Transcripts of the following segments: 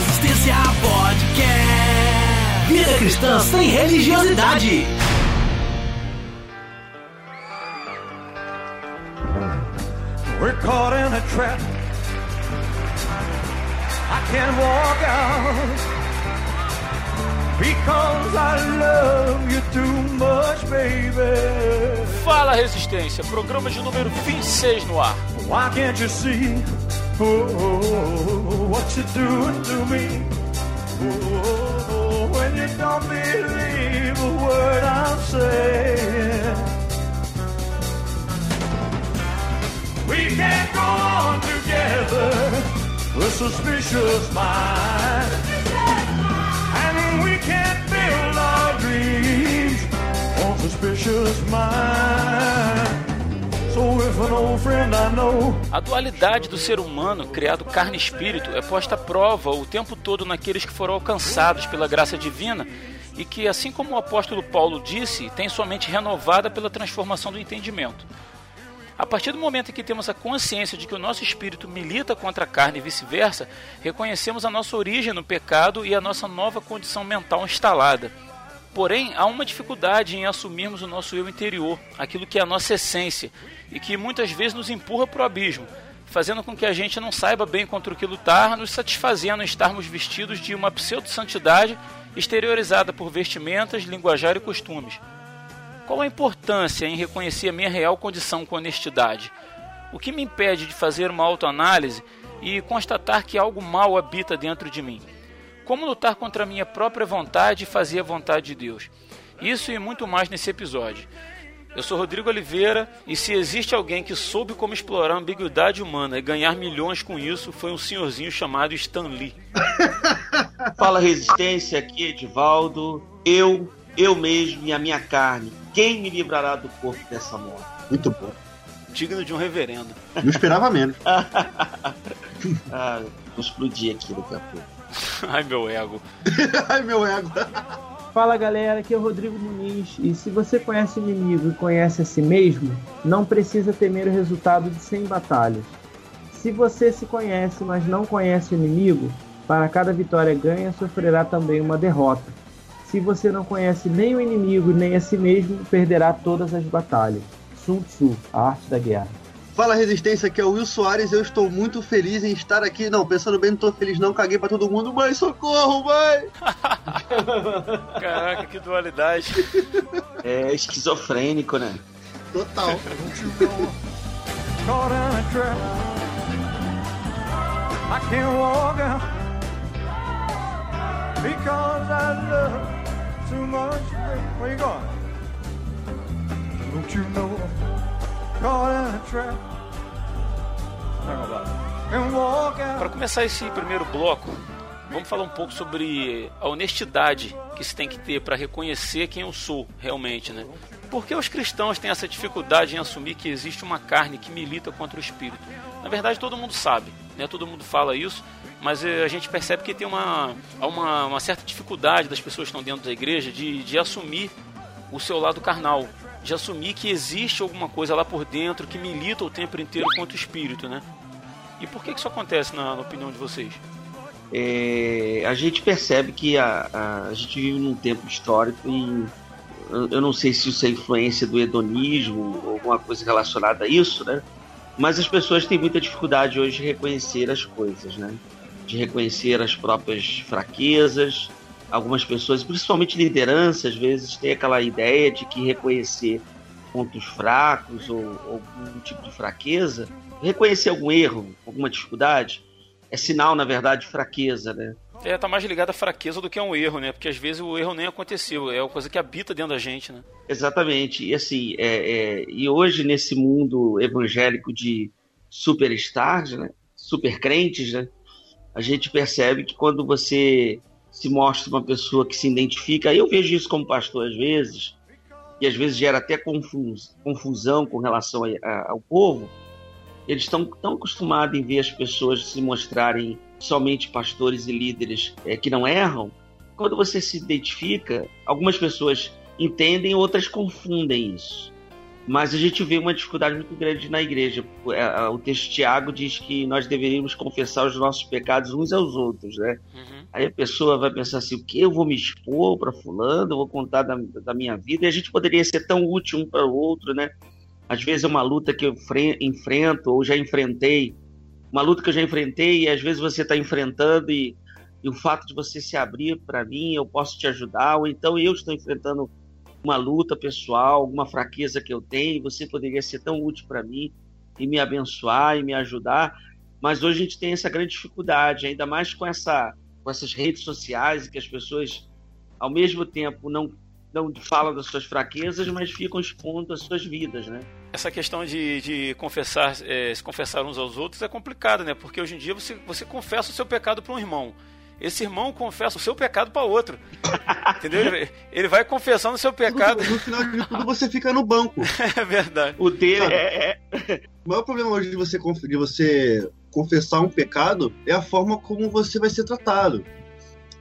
Resistência Podcast. Vida cristã sem religiosidade. We're caught in a trap. I can't walk out because I love you too much, baby. Fala Resistência, programa de número 26 no ar. Why can't you see oh, what you're doing to me? Oh, when you don't believe a word I'm saying. We can't go on together with suspicious minds. And we can't build our dreams on suspicious minds. A dualidade do ser humano, criado carne e espírito, é posta à prova o tempo todo naqueles que foram alcançados pela graça divina e que, assim como o apóstolo Paulo disse, tem sua mente renovada pela transformação do entendimento. A partir do momento em que temos a consciência de que o nosso espírito milita contra a carne e vice-versa, reconhecemos a nossa origem no pecado e a nossa nova condição mental instalada. Porém, há uma dificuldade em assumirmos o nosso eu interior, aquilo que é a nossa essência, e que muitas vezes nos empurra para o abismo, fazendo com que a gente não saiba bem contra o que lutar, nos satisfazendo em estarmos vestidos de uma pseudo-santidade exteriorizada por vestimentas, linguajar e costumes. Qual a importância em reconhecer a minha real condição com honestidade? O que me impede de fazer uma autoanálise e constatar que algo mal habita dentro de mim? Como lutar contra a minha própria vontade e fazer a vontade de Deus? Isso e muito mais nesse episódio. Eu sou Rodrigo Oliveira e se existe alguém que soube como explorar a ambiguidade humana e ganhar milhões com isso, foi um senhorzinho chamado Stan Lee. Fala Resistência, aqui é Edivaldo. Eu, eu mesmo e a minha carne. Quem me livrará do corpo dessa morte? Muito bom. Digno de um reverendo. Não esperava menos. Ah, vou explodir aqui daqui a pouco. Ai meu ego. Ai, meu ego. Fala galera, aqui é o Rodrigo Muniz e se você conhece o inimigo e conhece a si mesmo, não precisa temer o resultado de 100 batalhas. Se você se conhece, mas não conhece o inimigo, para cada vitória ganha sofrerá também uma derrota. Se você não conhece nem o inimigo nem a si mesmo, perderá todas as batalhas. Sun Tzu, a arte da guerra. Fala Resistência, aqui é o Will Soares. Eu estou muito feliz em estar aqui. Não, pensando bem, não tô feliz, não. Caguei pra todo mundo. Mãe, socorro, mãe! Caraca, que dualidade. É esquizofrênico, né? Total. caught in a trap. I can't walk out because I love too much. Where you going? Don't you know? Caught in a trap. Para começar esse primeiro bloco, vamos falar um pouco sobre a honestidade que se tem que ter para reconhecer quem eu sou realmente, né? Por que os cristãos têm essa dificuldade em assumir que existe uma carne que milita contra o espírito? Na verdade, todo mundo sabe, né? Todo mundo fala isso, mas eh, a gente percebe que tem uma, uma, uma certa dificuldade das pessoas que estão dentro da igreja de, de assumir o seu lado carnal, de assumir que existe alguma coisa lá por dentro que milita o tempo inteiro contra o espírito, né? E por que que isso acontece na, na opinião de vocês? É, a gente percebe que a, a, a gente vive num tempo histórico e eu, eu não sei se isso é influência do hedonismo ou alguma coisa relacionada a isso, né? Mas as pessoas têm muita dificuldade hoje de reconhecer as coisas, né? De reconhecer as próprias fraquezas. Algumas pessoas, principalmente liderança, às vezes têm aquela ideia de que reconhecer pontos fracos ou algum tipo de fraqueza, reconhecer algum erro, alguma dificuldade, é sinal, na verdade, de fraqueza, né? É, tá mais ligado à fraqueza do que a um erro, né? Porque às vezes o erro nem aconteceu, é uma coisa que habita dentro da gente, né? Exatamente. E assim, é, é, e hoje nesse mundo evangélico de superstars, né? Super crentes, né? A gente percebe que quando você se mostra uma pessoa que se identifica, eu vejo isso como pastor às vezes, e às vezes gera até confus, confusão com relação ao povo, eles estão tão acostumados em ver as pessoas se mostrarem somente pastores e líderes é, que não erram. Quando você se identifica, algumas pessoas entendem, outras confundem isso. Mas a gente vê uma dificuldade muito grande na igreja. É, o texto de Tiago diz que nós deveríamos confessar os nossos pecados uns aos outros, né? Uhum. Aí a pessoa vai pensar assim: o que eu vou me expor para fulano? Eu vou contar da, da, minha vida? E a gente poderia ser tão útil um para o outro, né? Às vezes é uma luta que eu enfrento ou já enfrentei, uma luta que eu já enfrentei e às vezes você está enfrentando e, e o fato de você se abrir para mim, eu posso te ajudar, ou então eu estou enfrentando uma luta pessoal, alguma fraqueza que eu tenho, você poderia ser tão útil para mim e me abençoar e me ajudar. Mas hoje a gente tem essa grande dificuldade, ainda mais com, essa, com essas redes sociais, que as pessoas, ao mesmo tempo, não, não falam das suas fraquezas, mas ficam expondo as suas vidas, né? Essa questão de, de confessar, é, se confessar uns aos outros é complicado, né? Porque hoje em dia você, você confessa o seu pecado para um irmão esse irmão confessa o seu pecado para outro. Entendeu? Ele, vai confessando o seu pecado. No, no final de tudo, você fica no banco. é verdade. O dele é, é. O maior problema hoje de você, de você confessar um pecado é a forma como você vai ser tratado.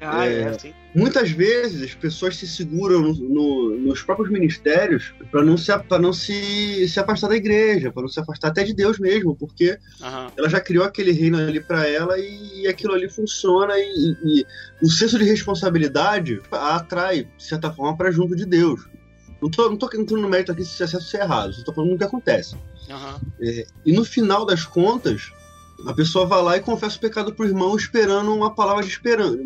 Ah, é, assim. Muitas vezes as pessoas se seguram no, no, nos próprios ministérios para não, se, não se, se afastar da igreja, para não se afastar até de Deus mesmo, porque uhum. ela já criou aquele reino ali para ela e, e, aquilo ali funciona e, e, o senso de responsabilidade a atrai, de certa forma, para junto de Deus. Não tô, não tô entrando no mérito aqui se é certo ou se é errado, só tô falando o que acontece. Uhum. É, e no final das contas, a pessoa vai lá e confessa o pecado pro irmão esperando uma palavra de esperança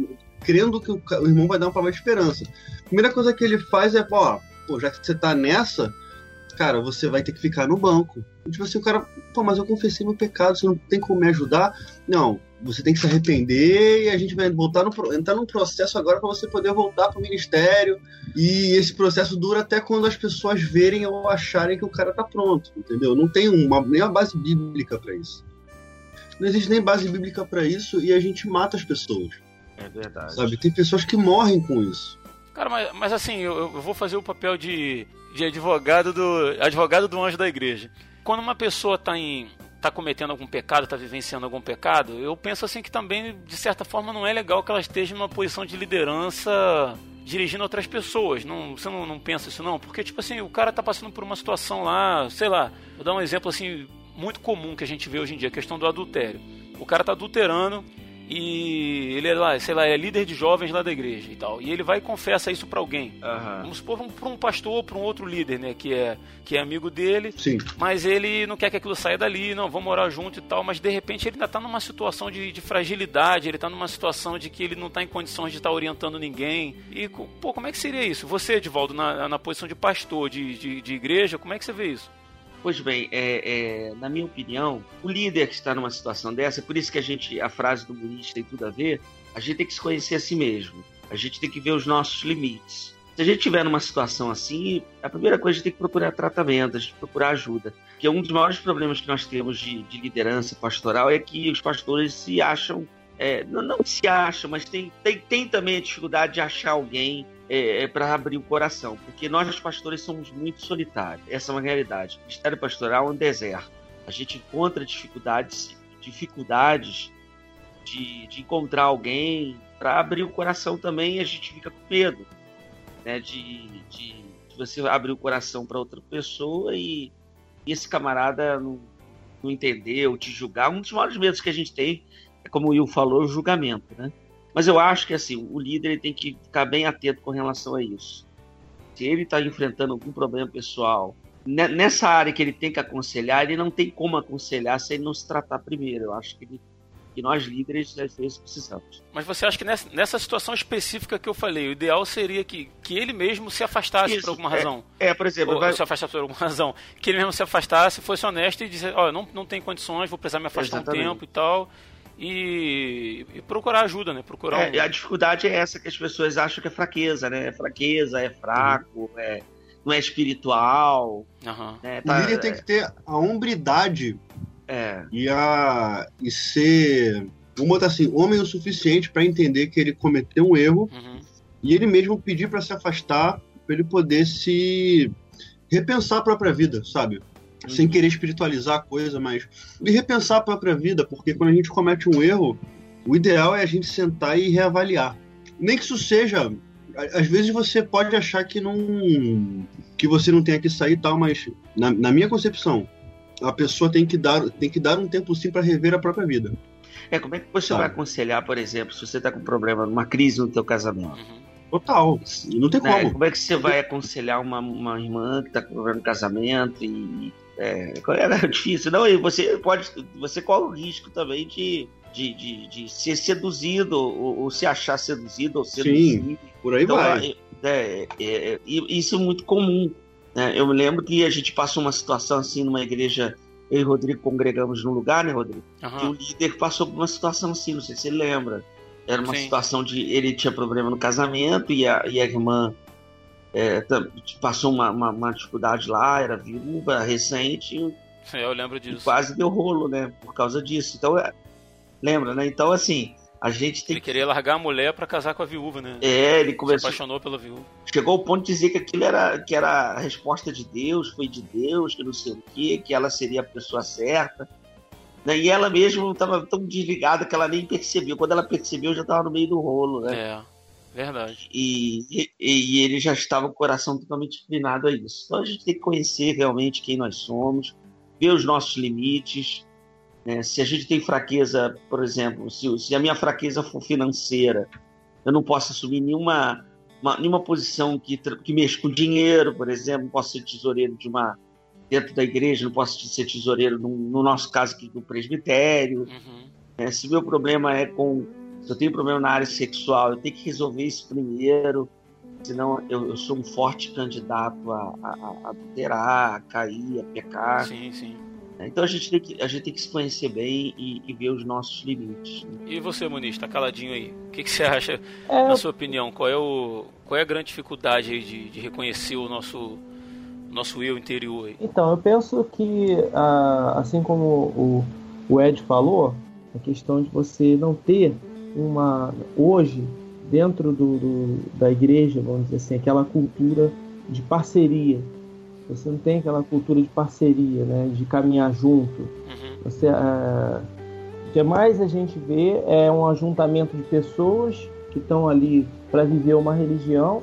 crendo que o, o irmão vai dar uma palavra de esperança. A primeira coisa que ele faz é, ó, pô, já que você tá nessa, cara, você vai ter que ficar no banco. Tipo assim, o cara, pô, mas eu confessei meu pecado, você não tem como me ajudar? Não, você tem que se arrepender e a gente vai voltar no, entrar num processo agora para você poder voltar pro ministério. E esse processo dura até quando as pessoas verem ou acharem que o cara tá pronto, entendeu? Não tem uma, nem uma base bíblica para isso. Não existe nem base bíblica para isso e a gente mata as pessoas. É verdade. Sabe, tem pessoas que morrem com isso. Cara, mas, mas assim, eu, eu vou fazer o papel de, de advogado do advogado do anjo da igreja. Quando uma pessoa está em tá cometendo algum pecado, está vivenciando algum pecado, eu penso assim que também, de certa forma, não é legal que ela esteja numa posição de liderança dirigindo outras pessoas. Não, você não, não pensa isso não? Porque, tipo assim, o cara tá passando por uma situação lá, sei lá, vou dar um exemplo assim, muito comum que a gente vê hoje em dia, a questão do adultério. O cara tá adulterando, e ele é lá, sei lá, é líder de jovens lá da igreja e tal. E ele vai e confessa isso para alguém. Uhum. Vamos supor um, pra um pastor, para um outro líder, né, que é que é amigo dele. Sim. Mas ele não quer que aquilo saia dali, não, vamos morar junto e tal, mas de repente ele ainda tá numa situação de, de fragilidade, ele tá numa situação de que ele não tá em condições de estar tá orientando ninguém. E, pô, como é que seria isso? Você, Edivaldo, na, na posição de pastor de, de, de igreja, como é que você vê isso? Pois bem, é, é, na minha opinião, o líder que está numa situação dessa, por isso que a gente, a frase do Muniz tem tudo a ver, a gente tem que se conhecer a si mesmo. A gente tem que ver os nossos limites. Se a gente estiver numa situação assim, a primeira coisa a gente tem que procurar tratamento, a gente procurar ajuda. Porque um dos maiores problemas que nós temos de, de liderança pastoral é que os pastores se acham é, não, não, se acham, mas tem, tem, tem também a dificuldade de achar alguém é, é para abrir o coração, porque nós, pastores, somos muito solitários. Essa é uma realidade. O ministério pastoral é um deserto. A gente encontra dificuldades, dificuldades de, de encontrar alguém para abrir o coração também. A gente fica com medo, né, de, de, de você abrir o coração para outra pessoa e, e esse camarada não, não entender ou te julgar. Um dos maiores medos que a gente tem é como o Will falou, o julgamento, né? Mas eu acho que assim, o líder tem que ficar bem atento com relação a isso. Se ele está enfrentando algum problema pessoal, nessa área que ele tem que aconselhar, ele não tem como aconselhar se ele não se tratar primeiro. Eu acho que, ele, que nós líderes às vezes precisamos. Mas você acha que nessa, nessa, situação específica que eu falei, o ideal seria que, que ele mesmo se afastasse Isso, por alguma razão? É, é por exemplo, Ou, vai... se afastasse por alguma razão, que ele mesmo se afastasse, fosse honesto e dissesse, ó, oh, não, não tem condições, vou precisar me afastar Exatamente. um tempo e tal e, e procurar ajuda, né? Procurar é, um... A dificuldade é essa que as pessoas acham que é fraqueza, né? É fraqueza, é fraco, uhum. é, não é espiritual. Uhum. Né? Tá, o líder tem que ter a hombridade é. e, a, e ser, vamos botar assim, homem o suficiente para entender que ele cometeu um erro uhum. e ele mesmo pedir para se afastar, para ele poder se repensar a própria vida, sabe? Sem querer espiritualizar a coisa, mas de repensar a própria vida, porque quando a gente comete um erro, o ideal é a gente sentar e reavaliar. Nem que isso seja às vezes você pode achar que não que você não tem que sair e tal, mas na, na minha concepção, a pessoa tem que dar tem que dar um tempo sim para rever a própria vida. É, como é que você vai aconselhar, por exemplo, se você está com um problema, uma crise no teu casamento? Uhum. Total, não tem né, como. Como é que você vai aconselhar uma, uma irmã que está com problema no casamento e é, era difícil. Não, e você pode. Você corre o risco também de, de, de, de ser seduzido, ou, ou, se achar seduzido ou seduzido. Sim, por aí então, vai. É, é, é, isso é muito comum. Né? Eu me lembro que a gente passou uma situação assim numa igreja. Eu e o Rodrigo congregamos num lugar, né, Rodrigo? Uhum. Que o líder passou por uma situação assim, não sei se você lembra. Era uma Sim. situação de. Ele tinha problema no casamento e a, e a irmã é, passou uma, uma, uma, dificuldade lá, era viúva, recente. eu lembro disso. Quase deu rolo, né? Por causa disso. Então, é, lembra, né? Então, assim, a gente tem Ele queria largar a mulher para casar com a viúva, né? É, ele começou. Se apaixonou pela viúva. Chegou ao ponto de dizer que aquilo era, que era a resposta de Deus, foi de Deus, que não sei o quê, que ela seria a pessoa certa. Né? E ela mesma estava tão desligada que ela nem percebeu. Quando ela percebeu, já estava no meio do rolo, né? É. Verdade. E, e, e, ele já estava com o coração totalmente inclinado a isso. Então a gente tem que conhecer realmente quem nós somos, ver os nossos limites. Né? Se a gente tem fraqueza, por exemplo, se, se, a minha fraqueza for financeira, eu não posso assumir nenhuma, uma, nenhuma posição que, que mexa com dinheiro, por exemplo, não posso ser tesoureiro de uma dentro da igreja, não posso ser tesoureiro, no, no nosso caso aqui, do presbitério. Uhum. É, se meu problema é com se eu tenho problema na área sexual, eu tenho que resolver isso primeiro, senão eu, eu sou um forte candidato a, a, a adulterar, a cair, a pecar. Sim, sim. Então a gente tem que, a gente tem que se conhecer bem e, e ver os nossos limites. E você, Muniz, tá caladinho aí. O que, que você acha, é... na sua opinião? Qual é, o, qual é a grande dificuldade de, de reconhecer o nosso, nosso eu interior? Aí? Então, eu penso que, ah, assim como o, o Ed falou, a questão de você não ter uma hoje dentro do, do, da igreja, vamos dizer assim, aquela cultura de parceria. Você não tem aquela cultura de parceria, né, de caminhar junto. Uhum. Você, é, o que mais a gente vê é um ajuntamento de pessoas que estão ali para viver uma religião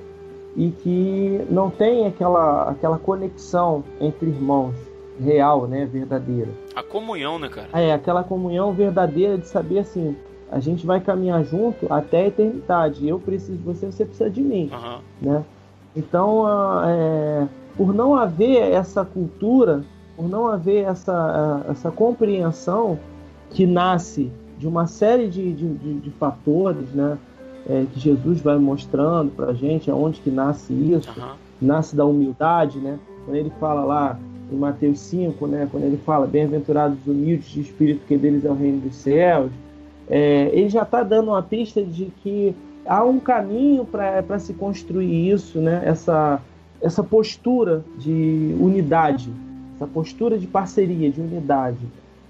e que não tem aquela, aquela conexão entre irmãos real, né, verdadeira. A comunhão, né, cara? É, aquela comunhão verdadeira de saber assim, a gente vai caminhar junto até a eternidade. Eu preciso de você, você precisa de mim, uhum. né? Então, é, por não haver essa cultura, por não haver essa, essa compreensão que nasce de uma série de, de, de, de fatores, né? É, que Jesus vai mostrando para a gente aonde que nasce isso, uhum. nasce da humildade, né? Quando ele fala lá em Mateus 5, né? Quando ele fala, bem-aventurados os humildes de espírito, que deles é o reino dos céus, é, ele já está dando uma pista de que há um caminho para se construir isso, né? essa, essa postura de unidade, essa postura de parceria, de unidade.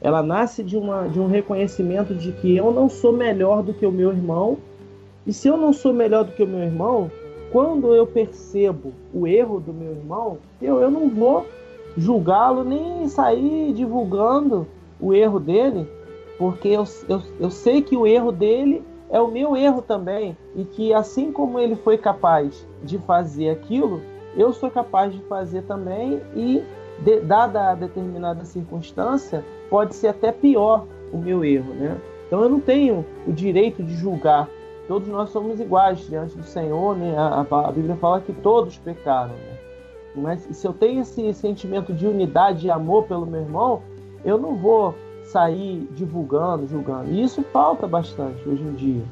Ela nasce de, uma, de um reconhecimento de que eu não sou melhor do que o meu irmão, e se eu não sou melhor do que o meu irmão, quando eu percebo o erro do meu irmão, eu, eu não vou julgá-lo nem sair divulgando o erro dele, porque eu, eu, eu sei que o erro dele é o meu erro também, e que assim como ele foi capaz de fazer aquilo, eu sou capaz de fazer também, e de, dada a determinada circunstância, pode ser até pior o meu erro, né? Então eu não tenho o direito de julgar. Todos nós somos iguais diante do Senhor, né? A, a Bíblia fala que todos pecaram, né? Mas se eu tenho esse sentimento de unidade e amor pelo meu irmão, eu não vou sair divulgando, julgando. E isso falta bastante hoje em dia,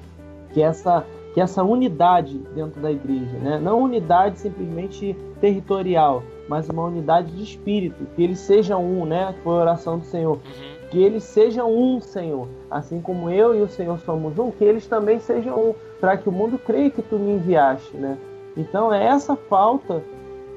que essa que essa unidade dentro da igreja, né? Não unidade simplesmente territorial, mas uma unidade de espírito, que eles sejam um, né? Foi a oração do Senhor. Uhum. Que eles sejam um, Senhor, assim como eu e o Senhor somos um, que eles também sejam um, para que o mundo creia que tu me enviaste, né? Então é essa falta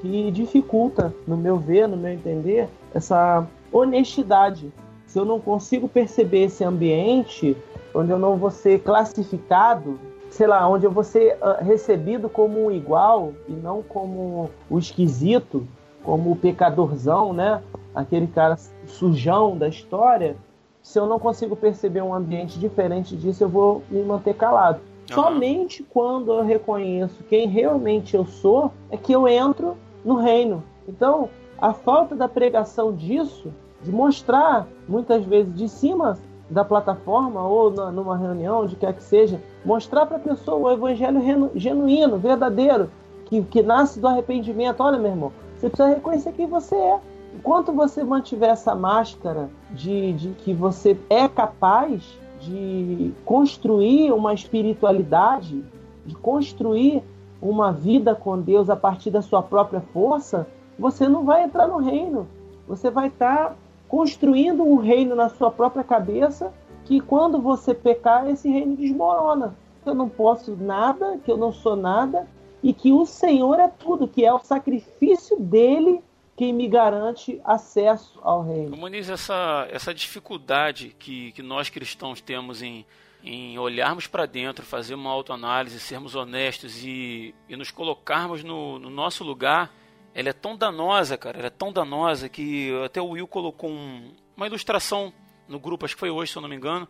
que dificulta, no meu ver, no meu entender, essa honestidade se eu não consigo perceber esse ambiente onde eu não vou ser classificado, sei lá, onde eu vou ser uh, recebido como um igual e não como o esquisito, como o pecadorzão, né? Aquele cara sujão da história. Se eu não consigo perceber um ambiente diferente disso, eu vou me manter calado. Uhum. Somente quando eu reconheço quem realmente eu sou é que eu entro no reino. Então, a falta da pregação disso, de mostrar muitas vezes de cima da plataforma ou na, numa reunião, de quer que seja, mostrar para a pessoa o evangelho genuíno, verdadeiro, que, que nasce do arrependimento. Olha, meu irmão, você precisa reconhecer quem você é. Enquanto você mantiver essa máscara de, de que você é capaz de construir uma espiritualidade, de construir uma vida com Deus a partir da sua própria força, você não vai entrar no reino. Você vai estar tá construindo um reino na sua própria cabeça que quando você pecar, esse reino desmorona. Eu não posso nada, que eu não sou nada e que o Senhor é tudo, que é o sacrifício dele quem me garante acesso ao reino. Muniz, essa, essa dificuldade que, que nós cristãos temos em, em olharmos para dentro, fazer uma autoanálise, sermos honestos e, e nos colocarmos no, no, nosso lugar, ela é tão danosa, cara, ela é tão danosa que até o Will colocou um, uma ilustração no grupo, acho que foi hoje, se eu não me engano,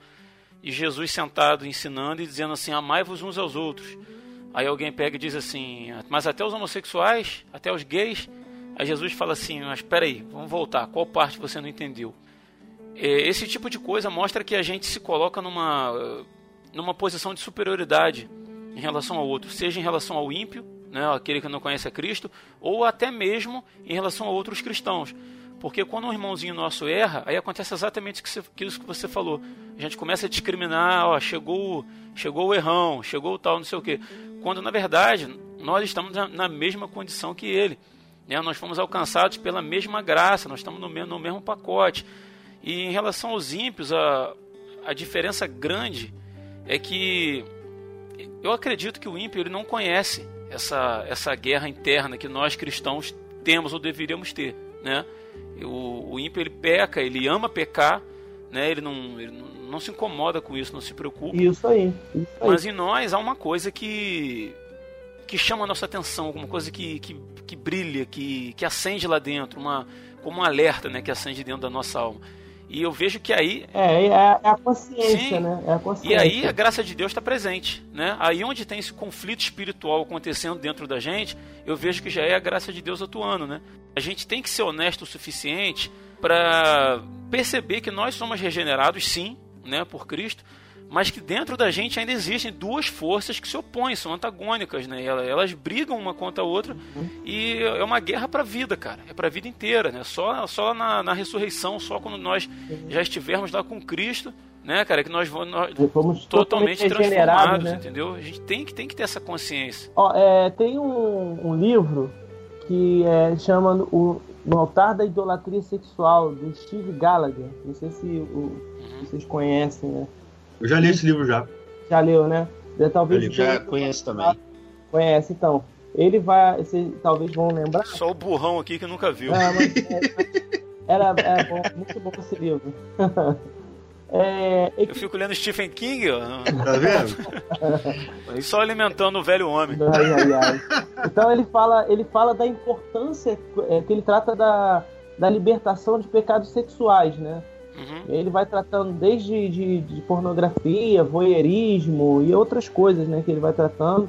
de Jesus sentado ensinando e dizendo assim: amai-vos uns aos outros. Aí alguém pega e diz assim: mas até os homossexuais, até os gays Aí Jesus fala assim: Mas espera aí, vamos voltar. Qual parte você não entendeu? É, esse tipo de coisa mostra que a gente se coloca numa, numa posição de superioridade em relação ao outro, seja em relação ao ímpio, né, aquele que não conhece a Cristo, ou até mesmo em relação a outros cristãos. Porque quando um irmãozinho nosso erra, aí acontece exatamente isso que você falou. A gente começa a discriminar, ó, chegou, chegou o errão, chegou o tal, não sei o quê. Quando na verdade nós estamos na mesma condição que ele. Né? Nós fomos alcançados pela mesma graça, nós estamos no mesmo, no mesmo pacote. E em relação aos ímpios, a, a diferença grande é que eu acredito que o ímpio ele não conhece essa, essa guerra interna que nós cristãos temos ou deveríamos ter. Né? O, o ímpio ele peca, ele ama pecar, né? ele, não, ele não, não se incomoda com isso, não se preocupa. Isso aí, isso aí. Mas em nós há uma coisa que que chama a nossa atenção, alguma coisa que, que, que brilha, que, que acende lá dentro, uma, como um alerta né, que acende dentro da nossa alma. E eu vejo que aí. É, é, a, é a consciência, Sim. né? É a consciência. E aí a graça de Deus está presente. Né? Aí onde tem esse conflito espiritual acontecendo dentro da gente, eu vejo que já é a graça de Deus atuando. Né? A gente tem que ser honesto o suficiente para perceber que nós somos regenerados, sim, né, por Cristo, mas que dentro da gente ainda existem duas forças que se opõem, são antagônicas, né? Elas, elas brigam uma contra a outra uhum. e é uma guerra para a vida, cara. É para a vida inteira, né? Só, só na, na, ressurreição, só quando nós já estivermos lá com Cristo, né, cara, que nós vamos totalmente, totalmente transformados, né? entendeu? A gente tem que, tem que ter essa consciência. Ó, é, tem um, um, livro que é, chama o, No Altar da Idolatria Sexual, do Steve Gallagher. Não sei se o, uhum. vocês conhecem, né? Eu já li esse livro já. Já leu, né? Talvez eu já conheço também. Conhece, então. Ele vai. Vocês talvez vão lembrar. Só o burrão aqui que nunca viu. É, mas, é, era é bom, muito bom esse livro. É, eu fico lendo Stephen King, ó. Tá vendo? Só alimentando o velho homem. Ai, ai, ai. Então ele fala, ele fala da importância é, que ele trata da, da libertação de pecados sexuais, né? Uhum. Ele vai tratando desde de, de, pornografia, voyeurismo e outras coisas, né? Que ele vai tratando,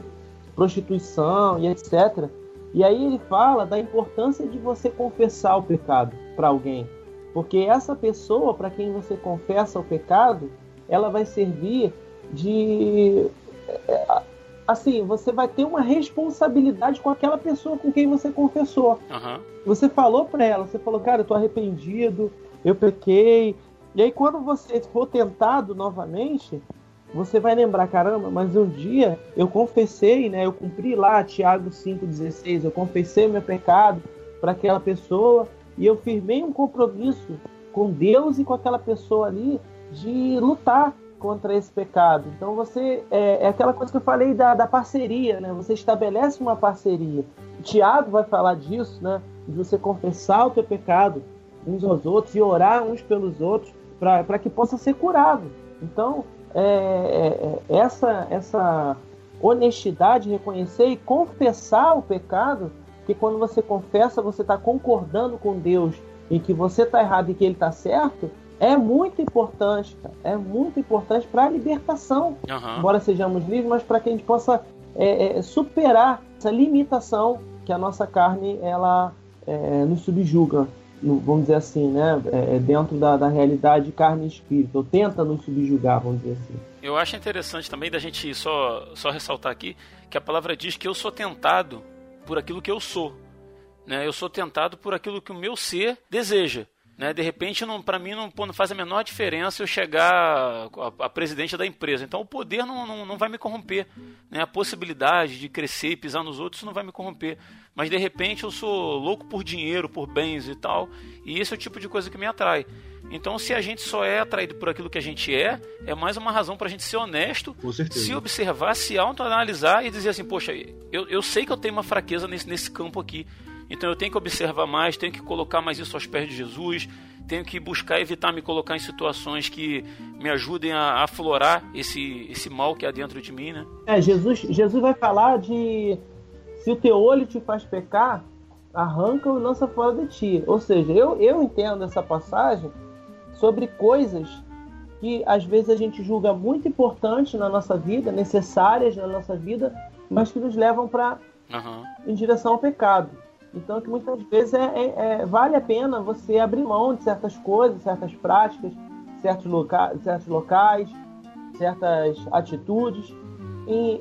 prostituição e etc. E aí ele fala da importância de você confessar o pecado para alguém, porque essa pessoa para quem você confessa o pecado, ela vai servir de é, assim, você vai ter uma responsabilidade com aquela pessoa com quem você confessou. Uhum. Você falou para ela, você falou, cara, eu tô arrependido, eu pequei. E aí quando você for tentado novamente, você vai lembrar, caramba, mas um dia eu confessei, né? Eu cumpri lá Tiago 5,16, eu confessei meu pecado para aquela pessoa e eu firmei um compromisso com Deus e com aquela pessoa ali de lutar contra esse pecado. Então você é, é aquela coisa que eu falei da, da parceria, né? Você estabelece uma parceria. O Tiago vai falar disso, né? De você confessar o teu pecado, uns aos outros e orar uns pelos outros para que possa ser curado. Então, é, é, é, essa, essa honestidade, reconhecer e confessar o pecado, que quando você confessa, você está concordando com Deus em que você está errado e que ele está certo, é muito importante, cara. É muito importante para a libertação. Uhum. Embora sejamos livres, mas para que a gente possa é, é, superar essa limitação que a nossa carne ela é, nos subjuga, no, vamos dizer assim, né? É, é, dentro da, da realidade carne e espírito, ou tenta nos subjugar, vamos dizer assim. Eu acho interessante também da gente só, só ressaltar aqui que a palavra diz que eu sou tentado por aquilo que eu sou. Né? Eu sou tentado por aquilo que o meu ser deseja. Né? De repente, para mim, não, pô, não, faz a menor diferença eu chegar a, a presidente da empresa. Então, o poder não, não, não vai me corromper. Né? A possibilidade de crescer e pisar nos outros não vai me corromper. Mas, de repente, eu sou louco por dinheiro, por bens e tal. E esse é o tipo de coisa que me atrai. Então, se a gente só é atraído por aquilo que a gente é, é mais uma razão para a gente ser honesto, se observar, se autoanalisar e dizer assim: poxa, eu, eu sei que eu tenho uma fraqueza nesse, nesse campo aqui. Então eu tenho que observar mais, tenho que colocar mais isso aos pés de Jesus, tenho que buscar evitar me colocar em situações que me ajudem a aflorar esse, esse mal que há dentro de mim, né? É, Jesus, Jesus vai falar de se o teu olho te faz pecar, arranca e lança fora de ti. Ou seja, eu, eu entendo essa passagem sobre coisas que às vezes a gente julga muito importantes na nossa vida, necessárias na nossa vida, mas que nos levam para uhum. em direção ao pecado. Então, que muitas vezes é, é, é, vale a pena você abrir mão de certas coisas, certas práticas, certos, loca certos locais, certas atitudes,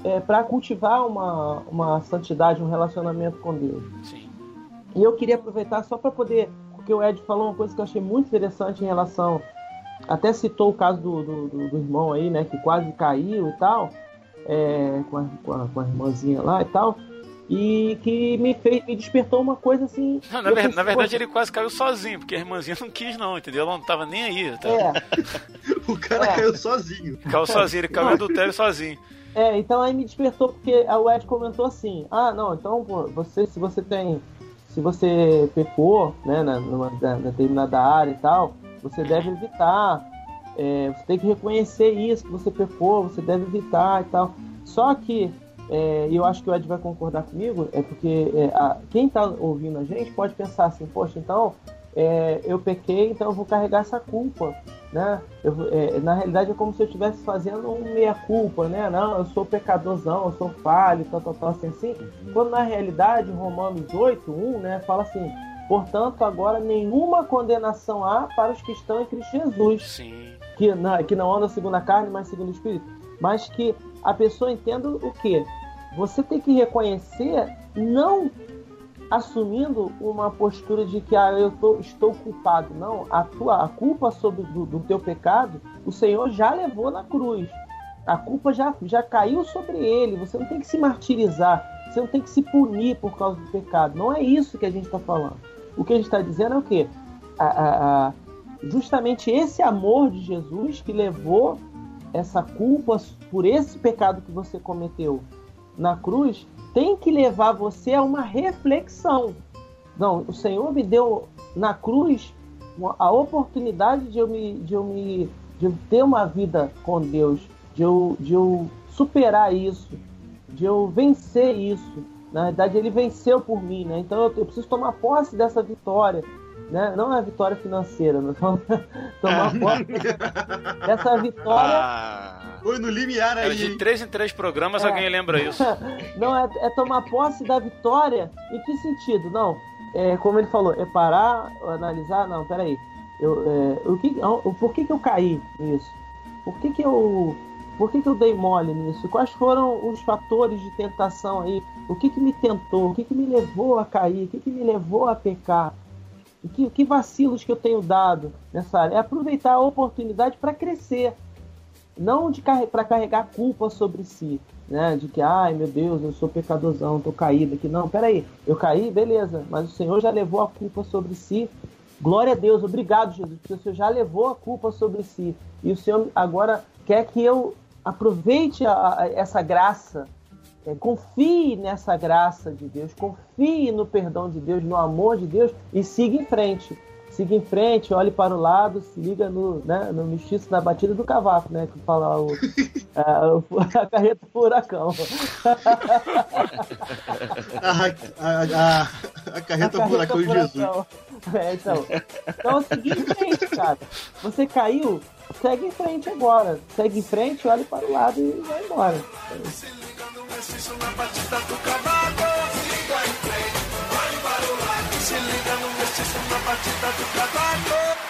é, para cultivar uma, uma santidade, um relacionamento com Deus. Sim. E eu queria aproveitar só para poder, porque o Ed falou uma coisa que eu achei muito interessante em relação, até citou o caso do, do, do, do irmão aí, né, que quase caiu e tal, é, com, a, com, a, com a irmãzinha lá e tal e que me fez, me despertou uma coisa assim. Não, na, ver, pensei, na, verdade, ele quase caiu sozinho, porque a irmãzinha não quis, não, entendeu? Ela não tava nem aí. Tá? É. o cara é. caiu sozinho. Caiu sozinho, ele caiu no adultério sozinho. É, então aí me despertou porque a Ed comentou assim: ah, não, então pô, você, se você tem. Se você pecou, né, na, numa, na determinada área e tal, você deve evitar. É, você tem que reconhecer isso, que você pecou, você deve evitar e tal. Só que é, eu acho que o Ed vai concordar comigo, é porque é, a, quem está ouvindo a gente pode pensar assim, poxa, então é, eu pequei, então eu vou carregar essa culpa, né? Eu, é, na realidade é como se eu estivesse fazendo um meia-culpa, né? Não, eu sou pecadorzão, eu sou falho, tal, tal, tal, assim, assim. Quando na realidade, Romanos 8, 1, né, fala assim, portanto, agora nenhuma condenação há para os que estão em Cristo Jesus. Sim. Que, na, que não andam segundo a carne, mas segundo o Espírito. Mas que a pessoa entenda o quê? você tem que reconhecer, não assumindo uma postura de que ah, eu tô, estou culpado. Não, a tua a culpa sobre do, do, teu pecado, o Senhor já levou na cruz. A culpa já, já caiu sobre ele. Você não tem que se martirizar. Você não tem que se punir por causa do pecado. Não é isso que a gente está falando. O que a gente está dizendo é o quê? A, a, a, justamente esse amor de Jesus que levou essa culpa por esse pecado que você cometeu na cruz tem que levar você a uma reflexão. Não, o Senhor me deu na cruz a oportunidade de eu me, de eu me de eu ter uma vida com Deus, de eu, de eu superar isso, de eu vencer isso. Na verdade, ele venceu por mim, né? Então eu, eu preciso tomar posse dessa vitória, né? Não é a vitória financeira, mas tomar posse dessa vitória. Ah foi no limiar aí. De três em três programas, é. alguém lembra isso. Não, é, é, tomar posse da vitória. Em que sentido? Não, é, como ele falou, é parar, analisar. Não, peraí. Eu, é, o que, o, por que, que eu caí nisso? Por que, que eu. Por que, que eu dei mole nisso? Quais foram os fatores de tentação aí? O que, que me tentou? O que, que me levou a cair? O que, que me levou a pecar? Que, que vacilos que eu tenho dado nessa área? É aproveitar a oportunidade para crescer não de para carregar culpa sobre si, né? De que, ai meu Deus, eu sou pecadorzão, tô caído aqui. Não, peraí, eu caí, beleza, mas o Senhor já levou a culpa sobre si. Glória a Deus, obrigado, Jesus, porque o Senhor já levou a culpa sobre si. E o Senhor agora quer que eu aproveite a, a, essa graça, confie nessa graça de Deus, confie no perdão de Deus, no amor de Deus e siga em frente. siga em frente, olhe para o lado, se liga no, né, no mestiço da batida do cavaco, né? Que fala o, a, a carreta furacão. a, a, a, a carreta furacão de Jesus. É, então. Então, seguir em frente, cara. Você caiu, segue em frente agora. Segue em frente, olhe para o lado e vai embora. Se liga mestiço na batida do cavaco. Siga em frente, olhe para o lado. Se liga no mestiço na batida do cavaco.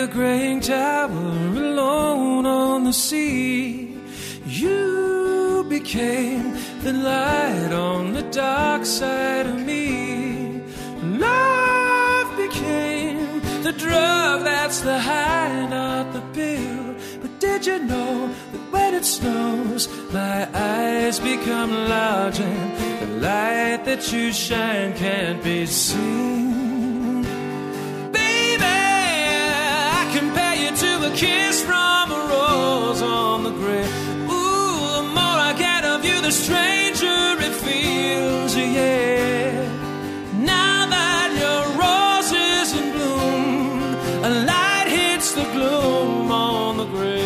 A great tower alone on the sea. You became the light on the dark side of me. Love became the drug that's the high, not the pill. But did you know that when it snows, my eyes become large and the light that you shine can't be seen? kiss from a rose on the grave. Ooh, the more I get of you, the stranger it feels, yeah. Now that your rose is in bloom, a light hits the gloom on the grave.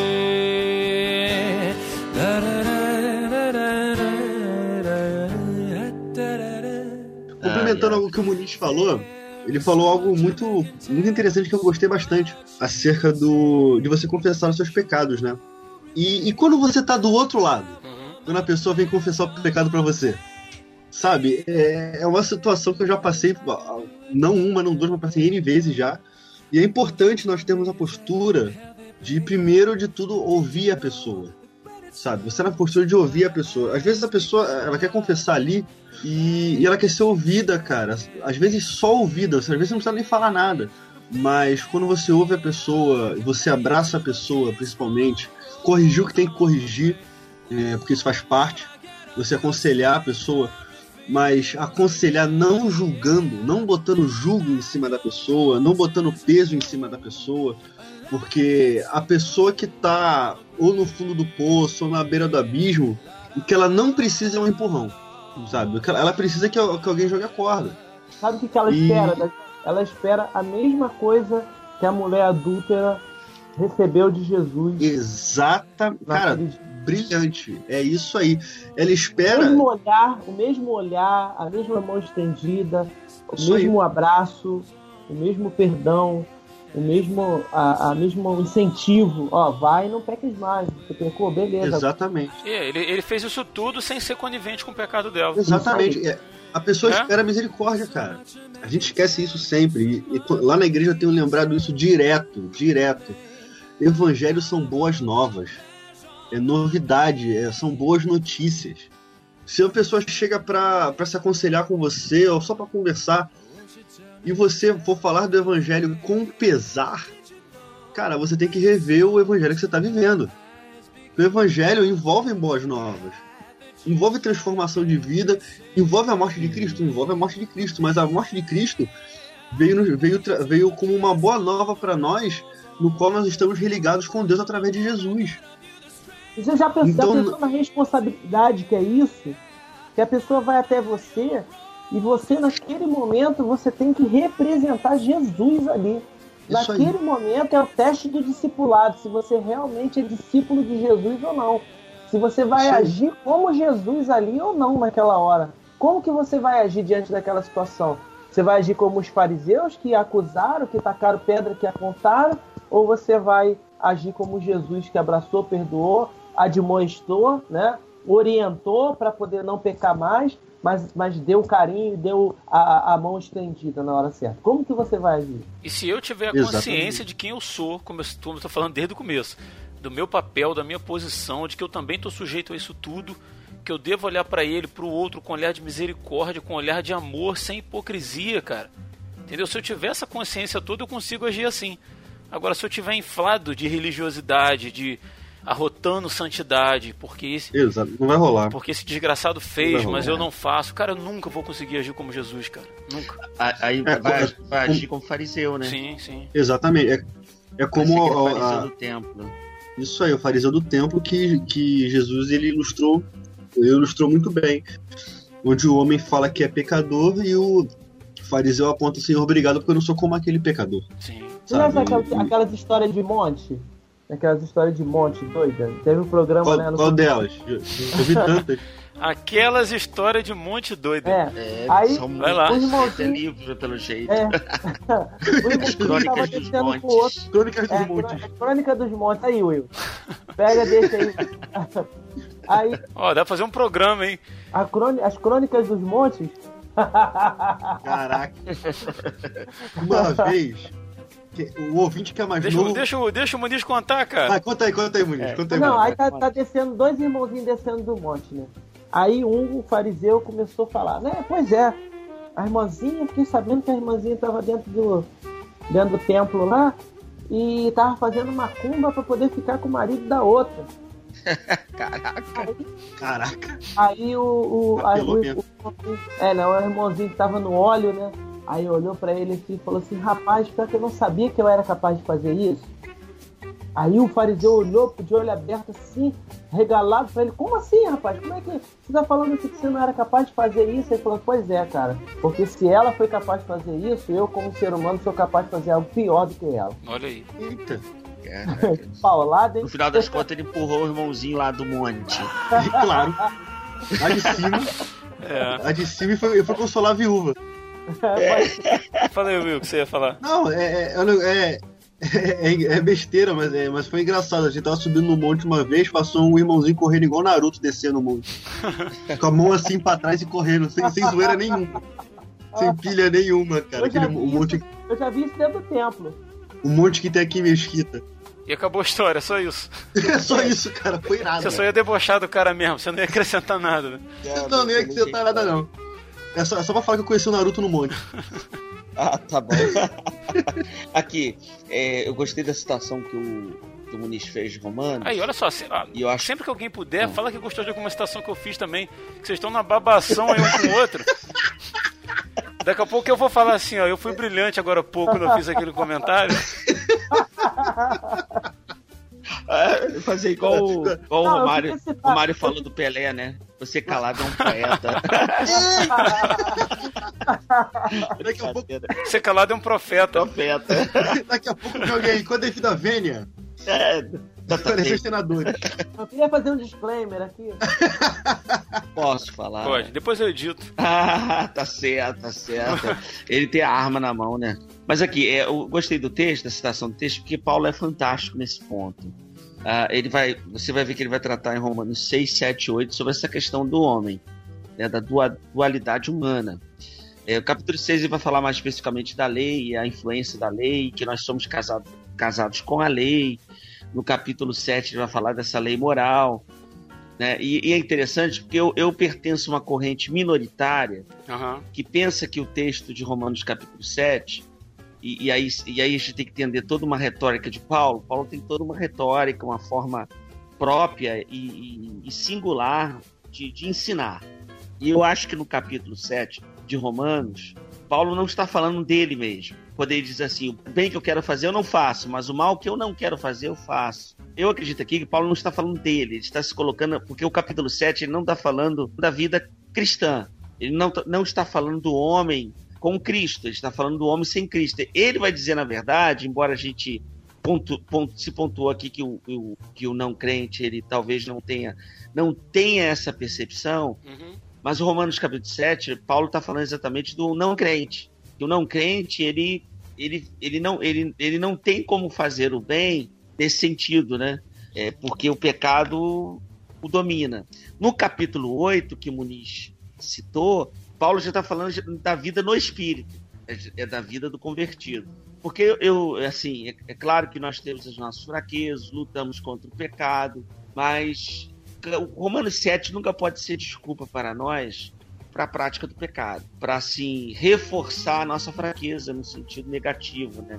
Complementando algo que o Muniz falou, ele falou algo muito, muito interessante que eu gostei bastante acerca do de você confessar os seus pecados, né? E, e quando você tá do outro lado, quando a pessoa vem confessar o pecado para você, sabe? É, é uma situação que eu já passei, não uma, não duas, mas passei N vezes já. E é importante nós termos a postura de, primeiro de tudo, ouvir a pessoa. Sabe? Você na postura de ouvir a pessoa. Às vezes a pessoa, ela quer confessar ali e, e ela quer ser ouvida, cara. Às vezes só ouvida, às vezes não precisa nem falar nada. Mas quando você ouve a pessoa, você abraça a pessoa, principalmente, corrigir o que tem que corrigir, é, porque isso faz parte. Você aconselhar a pessoa, mas aconselhar não julgando, não botando julgo em cima da pessoa, não botando peso em cima da pessoa, porque a pessoa que tá ou no fundo do poço ou na beira do abismo, o que ela não precisa é um empurrão, sabe? Ela precisa que, que alguém jogue a corda. Sabe o que, que ela E- espera? Ela espera a mesma coisa que a mulher adúltera recebeu de Jesus. Exata, cara, brilhante. É isso aí. Ela O espera. mesmo olhar, o mesmo olhar, a mesma mão estendida, o Isso aí. mesmo abraço, o mesmo perdão, o mesmo, a, a mesmo incentivo. Ó, vai e não peques mais. Você pecou, beleza. Exatamente. É, ele, ele fez isso tudo sem ser conivente com o pecado dela. Exatamente. É, A pessoa É? espera misericórdia, cara. A gente esquece isso sempre. E, e lá na igreja eu tenho lembrado isso direto, direto. Evangelhos são boas novas. É novidade, é- são boas notícias. Se uma pessoa chega pra pra se aconselhar com você ou só pra conversar e você for falar do evangelho com pesar, cara, você tem que rever o evangelho que você tá vivendo. O evangelho envolve boas novas envolve transformação de vida, envolve a morte de Cristo, envolve a morte de Cristo, mas a morte de Cristo veio, veio, veio como uma boa nova para nós, no qual nós estamos religados com Deus através de Jesus. Você já pensou, Então- já pensou na responsabilidade que é isso? Que a pessoa vai até você e você, naquele momento, você tem que representar Jesus ali. Isso aí. Naquele momento é o teste do discipulado, se você realmente é discípulo de Jesus ou não. Se você vai Isso aí. agir como Jesus ali ou não naquela hora. Como que você vai agir diante daquela situação? Você vai agir como os fariseus que acusaram, que tacaram pedra, que apontaram? Ou você vai agir como Jesus que abraçou, perdoou, admoestou, né? orientou para poder não pecar mais, mas, mas deu carinho, deu a, a mão estendida na hora certa. Como que você vai agir? E se eu tiver a Exatamente. consciência de quem eu sou, como eu estou falando desde o começo, do meu papel, da minha posição, de que eu também estou sujeito a isso tudo, que eu devo olhar para ele, para o outro com olhar de misericórdia, com olhar de amor, sem hipocrisia, cara. Entendeu? Se eu tiver essa consciência toda, eu consigo agir assim. Agora, se eu tiver inflado de religiosidade, de arrotando santidade, porque esse. Exato, não vai rolar. Porque esse desgraçado fez, mas eu não faço. Cara, eu nunca vou conseguir agir como Jesus, cara. Nunca. Aí é, vai, vai, agir como fariseu, né? Sim, sim. Exatamente. É, é como. o fariseu a, do templo. Isso aí, o fariseu do templo que, que Jesus ele ilustrou, ele ilustrou muito bem. Onde o homem fala que é pecador e o fariseu aponta, Senhor, obrigado porque eu não sou como aquele pecador. Sim. Sabe? Aquelas, aquelas histórias de monte? Aquelas histórias de monte doida. Teve um programa, qual, né? Qual delas? Eu, eu vi tantas. Aquelas histórias de monte doida. É. é aí, vai lá. Os irmãozinhos... livro, pelo jeito. É. Crônicas dos Montes. Outro. Crônicas dos é, Montes. Crônica dos Montes. Aí, Will. Pega, deixa aí. aí. Ó, dá pra fazer um programa, hein? Crônica, as Crônicas dos Montes. Caraca. Uma vez o ouvinte que é mais deixa, novo. Deixa, deixa o Muniz contar, cara. Ah, conta aí, conta aí, Muniz. É. Conta aí, Não, Muniz. aí tá, tá, descendo, dois irmãozinhos descendo do monte, né? Aí um, o fariseu, começou a falar, né? Pois é, a irmãzinha, fiquei sabendo que a irmãzinha tava dentro do, dentro do templo lá e tava fazendo macumba para poder ficar com o marido da outra. Caraca. Aí, Caraca. Aí o. o, aí, o, o, é, não, o irmãozinho que tava no óleo, né? Aí olhou para ele assim, e falou assim: Rapaz, pior que eu não sabia que eu era capaz de fazer isso. Aí o fariseu olhou de olho aberto assim, regalado para ele: Como assim, rapaz? Como é que você tá falando que você não era capaz de fazer isso? Ele falou: Pois é, cara, porque se ela foi capaz de fazer isso, eu, como ser humano, sou capaz de fazer algo pior do que ela. Olha aí. Eita. Paulada, No final das contas, ele empurrou o irmãozinho lá do monte. claro. Lá de cima. É. Lá de cima e foi, foi consolar a viúva. É. Falei, Will, o que você ia falar? Não, é, é, é, é, besteira, mas, é, mas foi engraçado. A gente tava subindo no monte uma vez, passou um irmãozinho correndo igual Naruto descendo o monte. Com a mão assim pra trás e correndo, sem, sem zoeira nenhuma. Sem pilha nenhuma, cara. Aquele, o monte... eu já vi isso dentro do templo. O monte que tem aqui em Mesquita. E acabou a história, só isso. É só isso, cara. Foi nada. Você só ia debochar do cara mesmo, você não ia acrescentar nada. Né? Não, não ia acrescentar nada, não. É só, é só pra falar que eu conheci o Naruto no monte. ah, tá bom. Aqui, é, eu gostei da citação que o, que o Muniz fez de Romano. Aí, olha só, se, ah, eu acho... sempre que alguém puder, fala que gostou de alguma citação que eu fiz também. Que vocês estão na babação aí um com o outro. Daqui a pouco eu vou falar assim, ó, eu fui brilhante agora há pouco quando eu fiz aquele comentário. É, fazer igual, igual não, o Romário, o Romário falou do Pelé, né? Você calado é um poeta. Daqui a pouco... Você calado é um profeta. Profeta. Daqui a pouco alguém, quando é da Vênia. É, Parecer senador. Eu queria fazer um disclaimer aqui. Posso falar? Pode, depois eu edito. Ah, tá certo, tá certo. Ele tem a arma na mão, né? Mas aqui, é, eu gostei do texto, da citação do texto, porque Paulo é fantástico nesse ponto. Uh, ele vai, você vai ver que ele vai tratar em Romanos 6, 7, 8 sobre essa questão do homem, né, da dualidade humana. É, o capítulo 6 ele vai falar mais especificamente da lei, a influência da lei, que nós somos casado, casados com a lei. No capítulo 7 ele vai falar dessa lei moral. Né? E, e é interessante porque eu, eu, pertenço a uma corrente minoritária uhum. que pensa que o texto de Romanos capítulo 7 e, e, aí, e aí a gente tem que entender toda uma retórica de Paulo. Paulo tem toda uma retórica, uma forma própria e, e, e singular de, de ensinar. E eu acho que no capítulo 7 de Romanos, Paulo não está falando dele mesmo. Quando ele diz assim: o bem que eu quero fazer eu não faço, mas o mal que eu não quero fazer eu faço. Eu acredito aqui que Paulo não está falando dele, ele está se colocando, porque o capítulo 7 ele não está falando da vida cristã. Ele não, não está falando do homem com Cristo, ele está falando do homem sem Cristo. Ele vai dizer, na verdade, embora a gente pontu, pontu, se pontuou aqui que o, o, que o não crente ele talvez não tenha, não tenha essa percepção, uhum. mas o Romanos capítulo 7, Paulo está falando exatamente do não crente. Que o não crente, ele, ele, ele, não, ele, ele não tem como fazer o bem nesse sentido, né? É, porque o pecado o domina. No capítulo 8, que Muniz citou, Paulo já está falando da vida no espírito, é, é, da vida do convertido. Porque eu, assim, é, é, claro que nós temos as nossas fraquezas, lutamos contra o pecado, mas o Romanos 7 nunca pode ser desculpa para nós para a prática do pecado, para assim reforçar a nossa fraqueza no sentido negativo, né?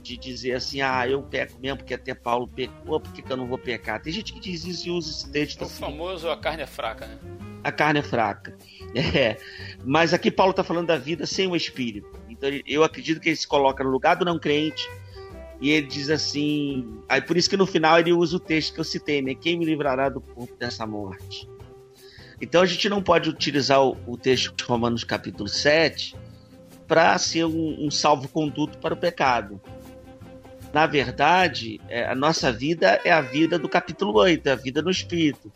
De dizer assim, ah, eu peco mesmo porque até Paulo pecou, por que, eu não vou pecar? Tem gente que diz isso e usa esse texto. O assim. famoso a carne é fraca, né? A carne é fraca. É. Mas aqui Paulo está falando da vida sem o espírito. Então eu acredito que ele se coloca no lugar do não crente, e ele diz assim. Aí por isso que no final ele usa o texto que eu citei, né? Quem me livrará do corpo dessa morte? Então a gente não pode utilizar o, o texto de Romanos capítulo 7 para ser um, um salvo-conduto para o pecado. Na verdade, é, a nossa vida é a vida do capítulo 8, é a vida no Espírito.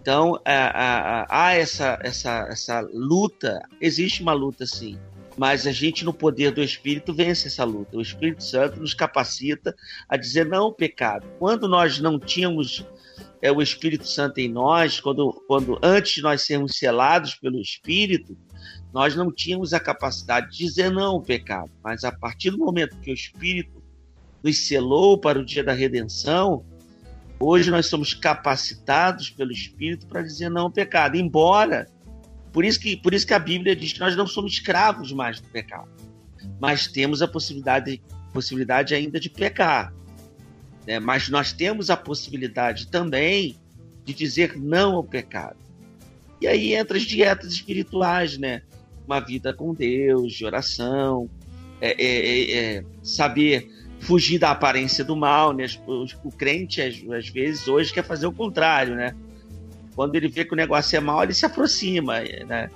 Então, há essa, essa, essa luta, existe uma luta sim, mas a gente, no poder do Espírito, vence essa luta. O Espírito Santo nos capacita a dizer não ao pecado. Quando nós não tínhamos é, o Espírito Santo em nós, quando, quando antes de nós sermos selados pelo Espírito, nós não tínhamos a capacidade de dizer não ao pecado. Mas a partir do momento que o Espírito nos selou para o dia da redenção, hoje nós somos capacitados pelo Espírito para dizer não ao pecado. Embora, por isso que, por isso que a Bíblia diz que nós não somos escravos mais do pecado, mas temos a possibilidade, possibilidade ainda de pecar. Né? Mas nós temos a possibilidade também de dizer não ao pecado. E aí entra as dietas espirituais, né? Uma vida com Deus, de oração, é, é, é, é saber fugir da aparência do mal, né? O, crente, às, às, vezes, hoje quer fazer o contrário, né? Quando ele vê que o negócio é mal, ele se aproxima, né?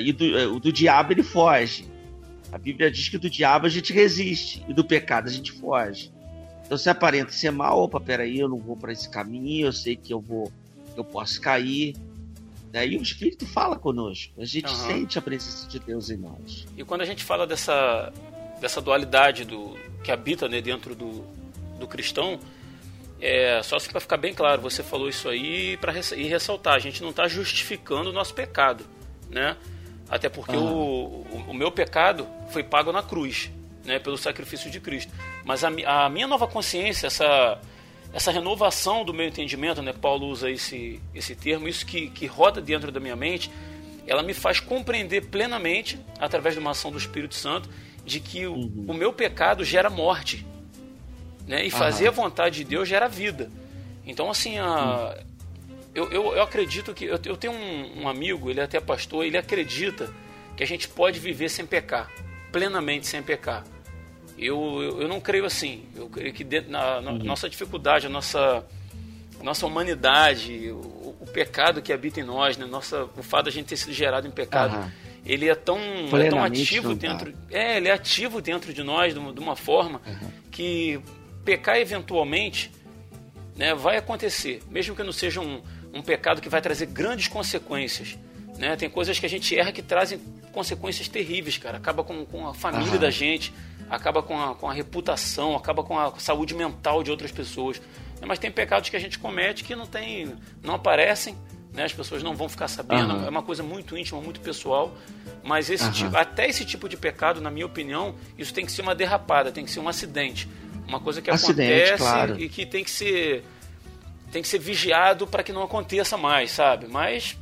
e do, do diabo ele foge. A Bíblia diz que do diabo a gente resiste e do pecado a gente foge. Então se aparenta ser mal, opa, peraí, eu não vou para esse caminho, eu sei que eu vou, eu posso cair. Daí o Espírito fala conosco, a gente uhum. sente a presença de Deus em nós. E quando a gente fala dessa, dessa dualidade do que habita né, dentro do, do cristão, é, só assim para ficar bem claro, você falou isso aí para e ressaltar, a gente não está justificando o nosso pecado, né? Até porque uhum. o, o meu pecado foi pago na cruz né, pelo sacrifício de Cristo. Mas a, a, minha nova consciência, essa, essa renovação do meu entendimento, né, Paulo usa esse, esse termo, isso que, que roda dentro da minha mente, ela me faz compreender plenamente, através de uma ação do Espírito Santo, de que o, uhum. o meu pecado gera morte. Né, e fazer Aham. a vontade de Deus gera vida. Então, assim, a, uhum. eu, eu, eu, acredito que. Eu, eu tenho um, um amigo, ele é até pastor, ele acredita que a gente pode viver sem pecar, plenamente sem pecar. Eu, eu, eu, não creio assim. Eu creio que dentro, na, na uhum. nossa dificuldade, a nossa, a nossa humanidade, o, o, pecado que habita em nós, né? nossa, o fato de a gente ter sido gerado em pecado, uhum. Ele é tão, é tão ativo dentro. É, ele é ativo dentro de nós de uma, de uma forma uhum. que pecar eventualmente né, vai acontecer, mesmo que não seja um, um pecado que vai trazer grandes consequências. Né? Tem coisas que a gente erra que trazem consequências terríveis, cara. Acaba com, com a família da gente, acaba com a, com a reputação, acaba com a saúde mental de outras pessoas. Mas tem pecados que a gente comete que não tem, não aparecem, né? as pessoas não vão ficar sabendo, uhum. é uma coisa muito íntima, muito pessoal. Mas esse uhum. tipo, até esse tipo de pecado, na minha opinião, isso tem que ser uma derrapada, tem que ser um acidente. Uma coisa que acidente, acontece claro. e que tem que ser tem que ser vigiado para que não aconteça mais, sabe? Mas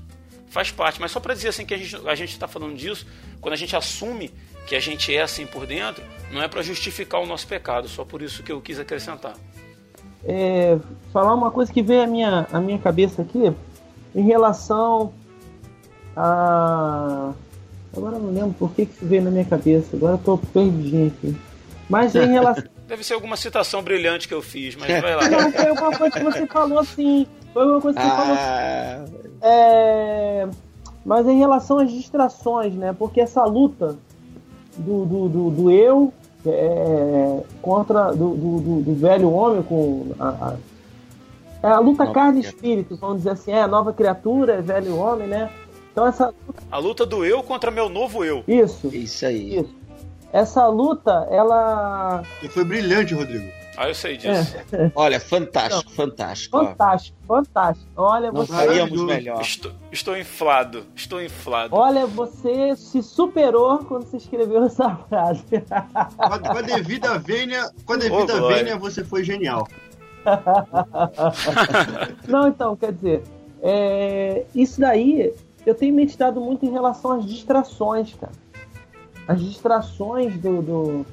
faz parte. Mas só para dizer assim que a gente a gente está falando disso, quando a gente assume que a gente é assim por dentro, não é para justificar o nosso pecado, só por isso que eu quis acrescentar. É, falar uma coisa que veio à minha, à minha cabeça aqui, em relação a. Agora não lembro por que, que veio na minha cabeça, agora estou perdidinho aqui. Mas em relação. Deve ser alguma citação brilhante que eu fiz, mas vai lá. Não, foi uma coisa que você falou assim. Foi uma coisa que você falou assim. É, mas em relação às distrações, né? Porque essa luta do, do, do, do eu é, contra do, do, do, velho homem com a, a, é a luta carne e espírito, vamos dizer assim, é a nova criatura, é velho homem, né? Então essa a luta do eu contra meu novo eu. Isso. Isso aí. Isso. Essa luta, ela e foi brilhante, Rodrigo. Ah, eu sei disso. É. Olha, fantástico, Não, fantástico. Fantástico, ó. fantástico. Olha, Nós você. Faríamos melhor. Estou, estou inflado, estou inflado. Olha, você se superou quando você escreveu essa frase. Com a devida vênia, com a devida oh, vênia, você foi genial. Não, então, quer dizer, é, isso daí eu tenho meditado muito em relação às distrações, cara. As distrações do, do,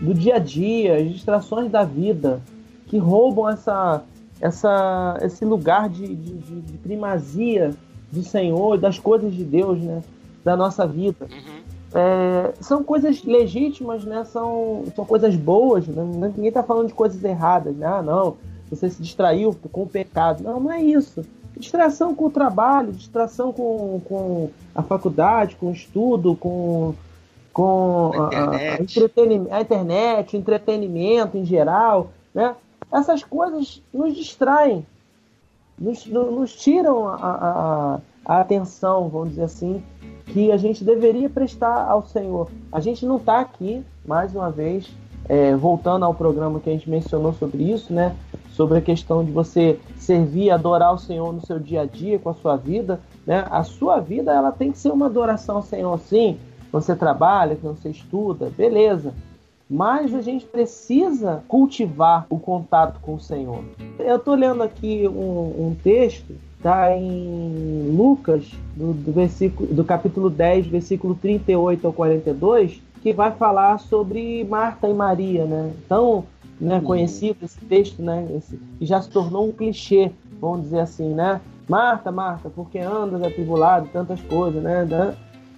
do dia a dia, as distrações da vida, que roubam essa, essa, esse lugar de, de, de primazia do Senhor, das coisas de Deus, né? Da nossa vida. Uhum. É, são coisas legítimas, né? São, são coisas boas, né? Ninguém está falando de coisas erradas, né? Ah, não, você se distraiu com o pecado. Não, não é isso. Distração com o trabalho, distração com, com a faculdade, com o estudo, com, com a, internet. A, entretenimento, a internet, entretenimento em geral, né? Essas coisas nos distraem, nos, nos tiram a, a, a atenção, vamos dizer assim, que a gente deveria prestar ao Senhor. A gente não está aqui, mais uma vez, é, voltando ao programa que a gente mencionou sobre isso, né? Sobre a questão de você servir, adorar o Senhor no seu dia a dia, com a sua vida, né? A sua vida, ela tem que ser uma adoração ao Senhor, sim. Você trabalha, você estuda, beleza. Mas a gente precisa cultivar o contato com o Senhor. Eu estou lendo aqui um, um texto está em Lucas, do, do, versículo, do capítulo 10, versículo 38 ao 42, que vai falar sobre Marta e Maria, né? Tão né, conhecido esse texto, né? Esse, que já se tornou um clichê, vamos dizer assim, né? Marta, Marta, porque andas atribulado, tantas coisas, né?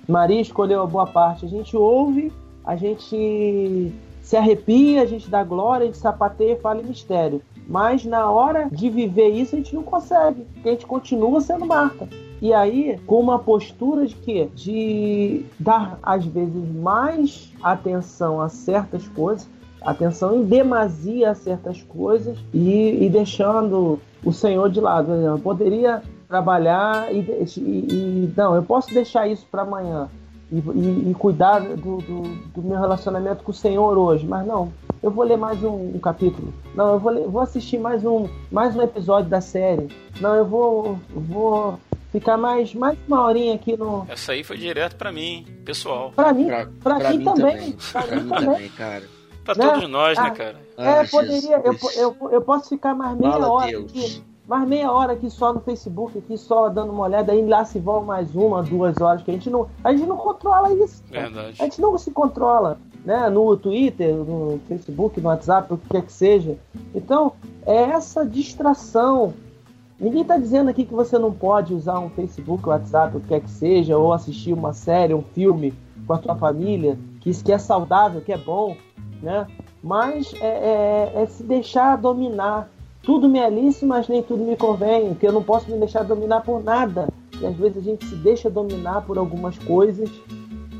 Maria escolheu a boa parte. A gente ouve, a gente se arrepia, a gente dá glória, a gente sapateia e fala em mistério. Mas na hora de viver isso, a gente não consegue, porque a gente continua sendo Marta. E aí, com uma postura de quê? De dar, às vezes, mais atenção a certas coisas, atenção em demasia a certas coisas e, e deixando o Senhor de lado. Eu poderia trabalhar e, e, e não, eu posso deixar isso para amanhã e, e, e, cuidar do, do, do, meu relacionamento com o Senhor hoje, mas não, eu vou ler mais um, um capítulo. Não, eu vou, ler, vou assistir mais um, mais um episódio da série. Não, eu vou, vou ficar mais, mais uma horinha aqui no. Essa aí foi direto para mim, pessoal. Para mim, pra mim, mim, também. Pra, pra mim, também, cara. Pra né? todos nós, né, ah, cara? É, ah, poderia. Eu, eu, eu posso ficar mais meia Fala hora Deus. aqui. Mais meia hora aqui só no Facebook, aqui só dando uma olhada, aí lá se vão mais uma, duas horas, que a gente não. A gente não controla isso. Verdade. A gente não se controla né, no Twitter, no Facebook, no WhatsApp, o que quer que seja. Então, é essa distração. Ninguém está dizendo aqui que você não pode usar um Facebook, WhatsApp, o que quer que seja, ou assistir uma série, um filme com a sua família, que isso que é saudável, que é bom, né? Mas é, é, é se deixar dominar. Tudo me é lícito, mas nem tudo me convém, que eu não posso me deixar dominar por nada. E às vezes a gente se deixa dominar por algumas coisas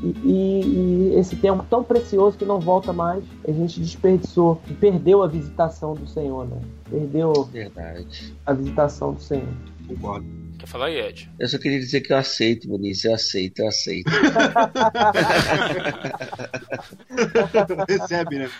e, e, e, esse tempo tão precioso que não volta mais, a gente desperdiçou, perdeu a visitação do Senhor, né? Perdeu Verdade. a visitação do Senhor. Concordo. Falar aí, Ed? Eu só queria dizer que eu aceito, Vinícius, eu aceito, eu aceito. Recebe, né?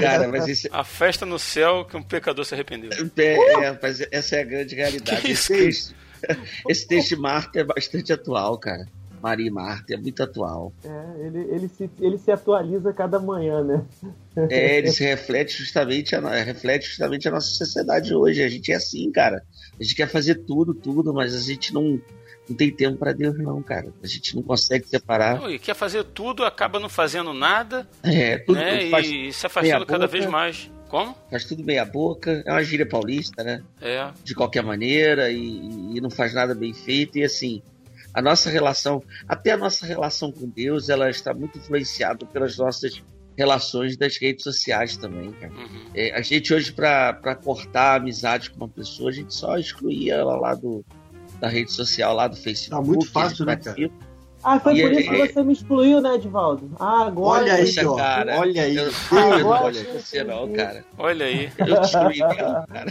Cara, mas isso... A festa no céu que um pecador se arrependeu. É, é, mas essa é a grande realidade. Esse texto, esse texto de Marta é bastante atual, cara. Maria e Marta, é muito atual. É, ele, ele, se, ele se atualiza cada manhã, né? É, ele se reflete justamente, a, reflete justamente a nossa sociedade hoje. A gente é assim, cara. A gente quer fazer tudo, tudo, mas a gente não, não tem tempo para Deus, não, cara. A gente não consegue separar. e quer fazer tudo, acaba não fazendo nada. É, tudo, né? faz e se afastando cada vez mais. Como? Faz tudo meia boca, é uma gíria paulista, né? É. De qualquer maneira, e, e não faz nada bem feito, e assim, a nossa relação, até a nossa relação com Deus, ela está muito influenciada pelas nossas relações das redes sociais também, cara. Uhum. É, a gente hoje, para cortar a amizade com uma pessoa, a gente só excluía ela lá do, da rede social, lá do Facebook. Tá muito fácil, né, cara? Ah, foi e por isso que você me excluiu, né, Edvaldo? Ah, agora. Olha aí, ó. Cara, olha aí. Eu, agora olha você não, cara. Olha aí. Eu te excluí mesmo, cara.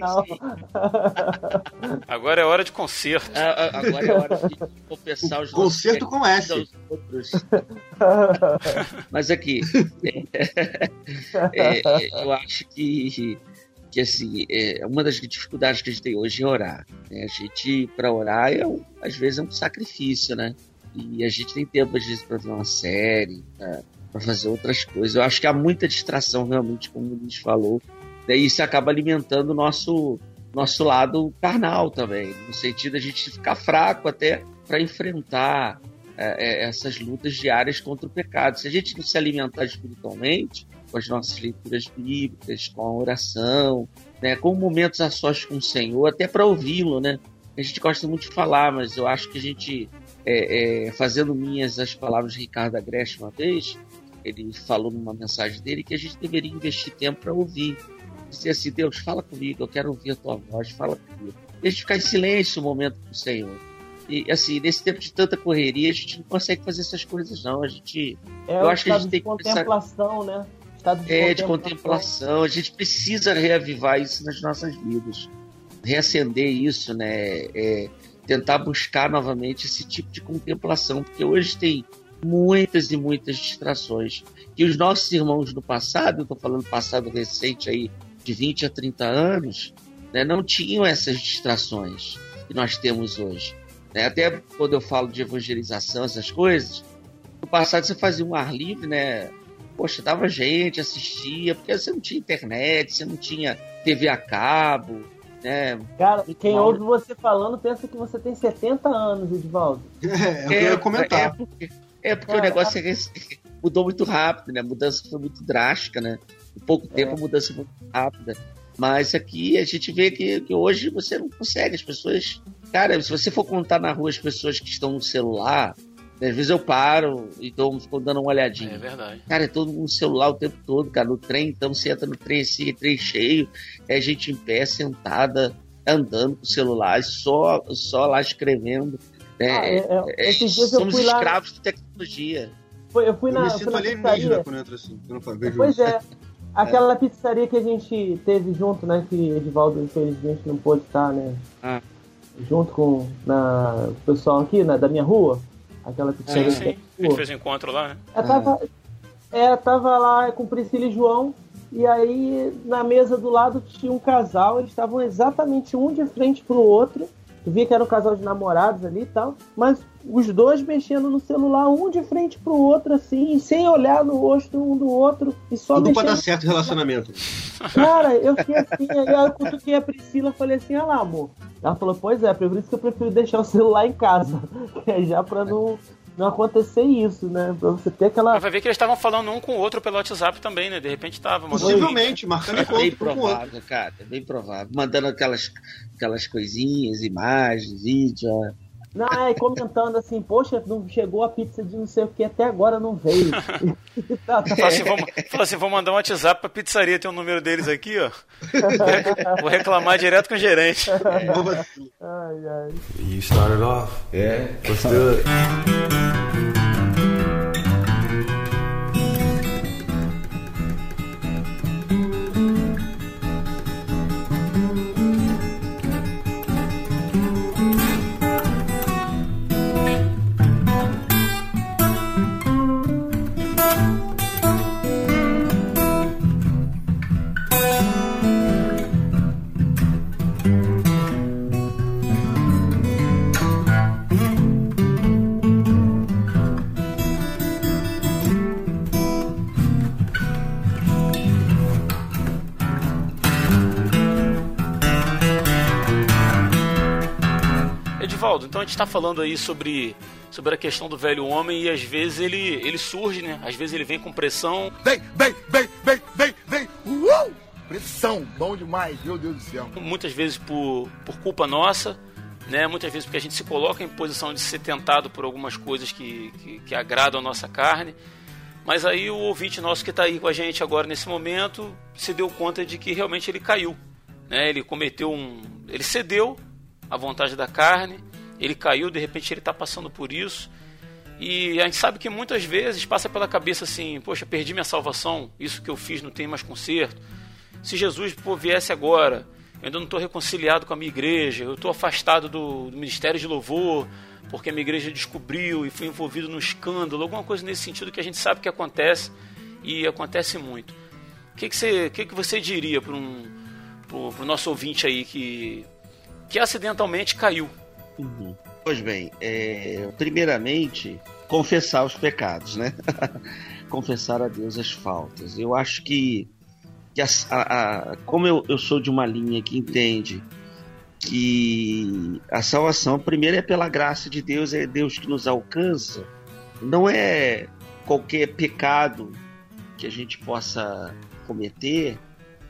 Não. Agora é hora de concerto. Ah, ah, agora é hora de confessar os Concerto com S. Mas aqui, é, é, eu acho que que assim, é uma das dificuldades que a gente tem hoje é orar. Né? A gente, para orar, é um, às vezes é um sacrifício, né? E a gente tem tempo, às vezes, para ver uma série, para fazer outras coisas. Eu acho que há muita distração, realmente, como o Luiz falou. E isso acaba alimentando o nosso, nosso lado carnal também, no sentido de a gente ficar fraco até para enfrentar é, é, essas lutas diárias contra o pecado. Se a gente não se alimentar espiritualmente, com as nossas leituras bíblicas, com a oração, né, com momentos a sós com o Senhor, até para ouvi-lo, né? A gente gosta muito de falar, mas eu acho que a gente, é, é, fazendo minhas as palavras de Ricardo Agreste uma vez, ele falou numa mensagem dele que a gente deveria investir tempo para ouvir. Dizer assim, Deus, fala comigo, eu quero ouvir a tua voz, fala comigo. Deixa ficar em silêncio um momento com o Senhor. E assim, nesse tempo de tanta correria, a gente não consegue fazer essas coisas, não. A gente. É, eu acho que a gente tem que. Contemplação, pensar... né? Estado de é, de contemplação. A gente precisa reavivar isso nas nossas vidas. Reacender isso, né? É, tentar buscar novamente esse tipo de contemplação, porque hoje tem muitas e muitas distrações. Que os nossos irmãos do passado, estou falando passado recente aí, de 20 a 30 anos, né, não tinham essas distrações que nós temos hoje. Né? Até quando eu falo de evangelização, essas coisas, no passado você fazia um ar livre, né? Poxa, dava gente, assistia, porque você não tinha internet, você não tinha TV a cabo, né? Cara, quem mal. ouve você falando pensa que você tem 70 anos, Edvaldo. É, eu queria comentar. É porque, é porque o negócio é, mudou muito rápido, né? A mudança foi muito drástica, né? Em pouco tempo é. a mudança foi muito rápida. Mas aqui a gente vê que, que hoje você não consegue, as pessoas. Cara, se você for contar na rua as pessoas que estão no celular, às vezes eu paro e dou, fico dando uma olhadinha. É verdade. Cara, é todo mundo no celular o tempo todo, cara. No trem, então você entra no trem assim, trem cheio, é gente em pé, sentada, andando com o celular, só, só lá escrevendo. Né? Ah, é, é, esses dias somos eu fui escravos lá... de tecnologia. Foi, eu fui eu na. Me sinto alienígena quando entra assim, quando eu vejo Pois é. Aquela pizzaria que a gente teve junto, né? Que Edivaldo infelizmente não pôde estar, né? Ah. Junto com na, o pessoal aqui, né, da minha rua. Aquela pizzaria. Sim, sim. A gente fez um encontro lá, né? Eu tava, é, tava lá com Priscila e João. E aí, na mesa do lado tinha um casal, eles estavam exatamente um de frente pro outro. Tu via que era um casal de namorados ali e tal, mas os dois mexendo no celular, um de frente pro outro, assim, sem olhar no rosto um do outro, e só Tudo mexendo. pra dar certo relacionamento. Cara, eu fiquei assim, aí eu cutuquei a Priscila falei assim, ah lá, amor. Ela falou, pois é, por isso que eu prefiro deixar o celular em casa, que é já pra não não acontecer isso, né? Pra você ter aquela. Mas vai ver que eles estavam falando um com o outro pelo WhatsApp também, né? De repente estavam. Possivelmente, marcando encontro. É bem provável, cara. É bem provável. Mandando aquelas, aquelas coisinhas, imagens, vídeo. Não, é, comentando assim, poxa, não chegou a pizza de não sei o que, até agora não veio. tá, tá. Fala, assim, vou, fala assim, vou mandar um WhatsApp pra pizzaria, tem o um número deles aqui, ó. vou reclamar direto com o gerente. ai, ai. You started off. Yeah. Let's do it. Então a gente está falando aí sobre, sobre a questão do velho homem e às vezes ele, ele surge, né? Às vezes ele vem com pressão. Vem, vem, vem, vem, vem, vem! Uh! Pressão, bom demais, meu Deus do céu. Muitas vezes por, por culpa nossa, né? Muitas vezes porque a gente se coloca em posição de ser tentado por algumas coisas que, que, que agradam a nossa carne. Mas aí o ouvinte nosso que está aí com a gente agora nesse momento se deu conta de que realmente ele caiu. Né? Ele cometeu um. Ele cedeu à vontade da carne ele caiu, de repente ele está passando por isso. E a gente sabe que muitas vezes passa pela cabeça assim: poxa, perdi minha salvação, isso que eu fiz não tem mais conserto. Se Jesus pô, viesse agora, eu ainda não estou reconciliado com a minha igreja, eu estou afastado do, do, ministério de louvor, porque a minha igreja descobriu e fui envolvido no escândalo, alguma coisa nesse sentido que a gente sabe que acontece e acontece muito. O que, que, você, que, que você diria para um, o nosso ouvinte aí que, que acidentalmente caiu? Pois bem, é, primeiramente, confessar os pecados, né? confessar a Deus as faltas. Eu acho que, que a, a, como eu, eu sou de uma linha que entende que a salvação primeiro é pela graça de Deus, é Deus que nos alcança. Não é qualquer pecado que a gente possa cometer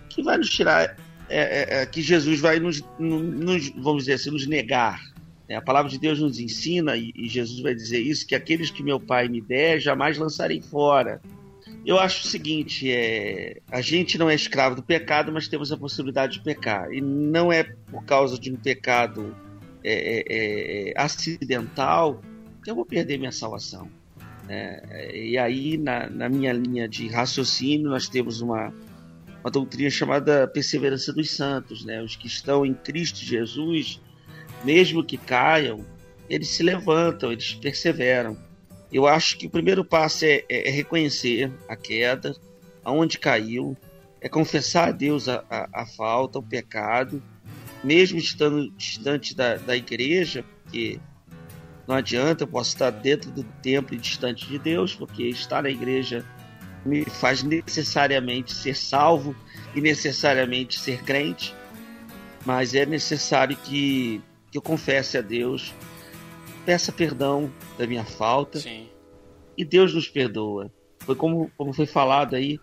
que vai nos tirar, é, é, é que Jesus vai nos, nos, vamos dizer assim, nos negar. É, a palavra de Deus nos ensina, e, Jesus vai dizer isso, que aqueles que meu Pai me der, jamais lançarei fora. Eu acho o seguinte: é, a gente não é escravo do pecado, mas temos a possibilidade de pecar. E não é por causa de um pecado é, é, é acidental que eu vou perder minha salvação. É, e aí, na, na, minha linha de raciocínio, nós temos uma, uma doutrina chamada perseverança dos santos. Né? Os que estão em Cristo Jesus, mesmo que caiam, eles se levantam, eles perseveram. Eu acho que o primeiro passo é, é, é reconhecer a queda, aonde caiu, é confessar a Deus a, a, a, falta, o pecado, mesmo estando distante da, da igreja, porque não adianta, eu posso estar dentro do templo e distante de Deus, porque estar na igreja me faz necessariamente ser salvo e necessariamente ser crente, mas é necessário que, que eu confesse a Deus peça perdão da minha falta. Sim. E Deus nos perdoa. Foi como, como foi falado aí,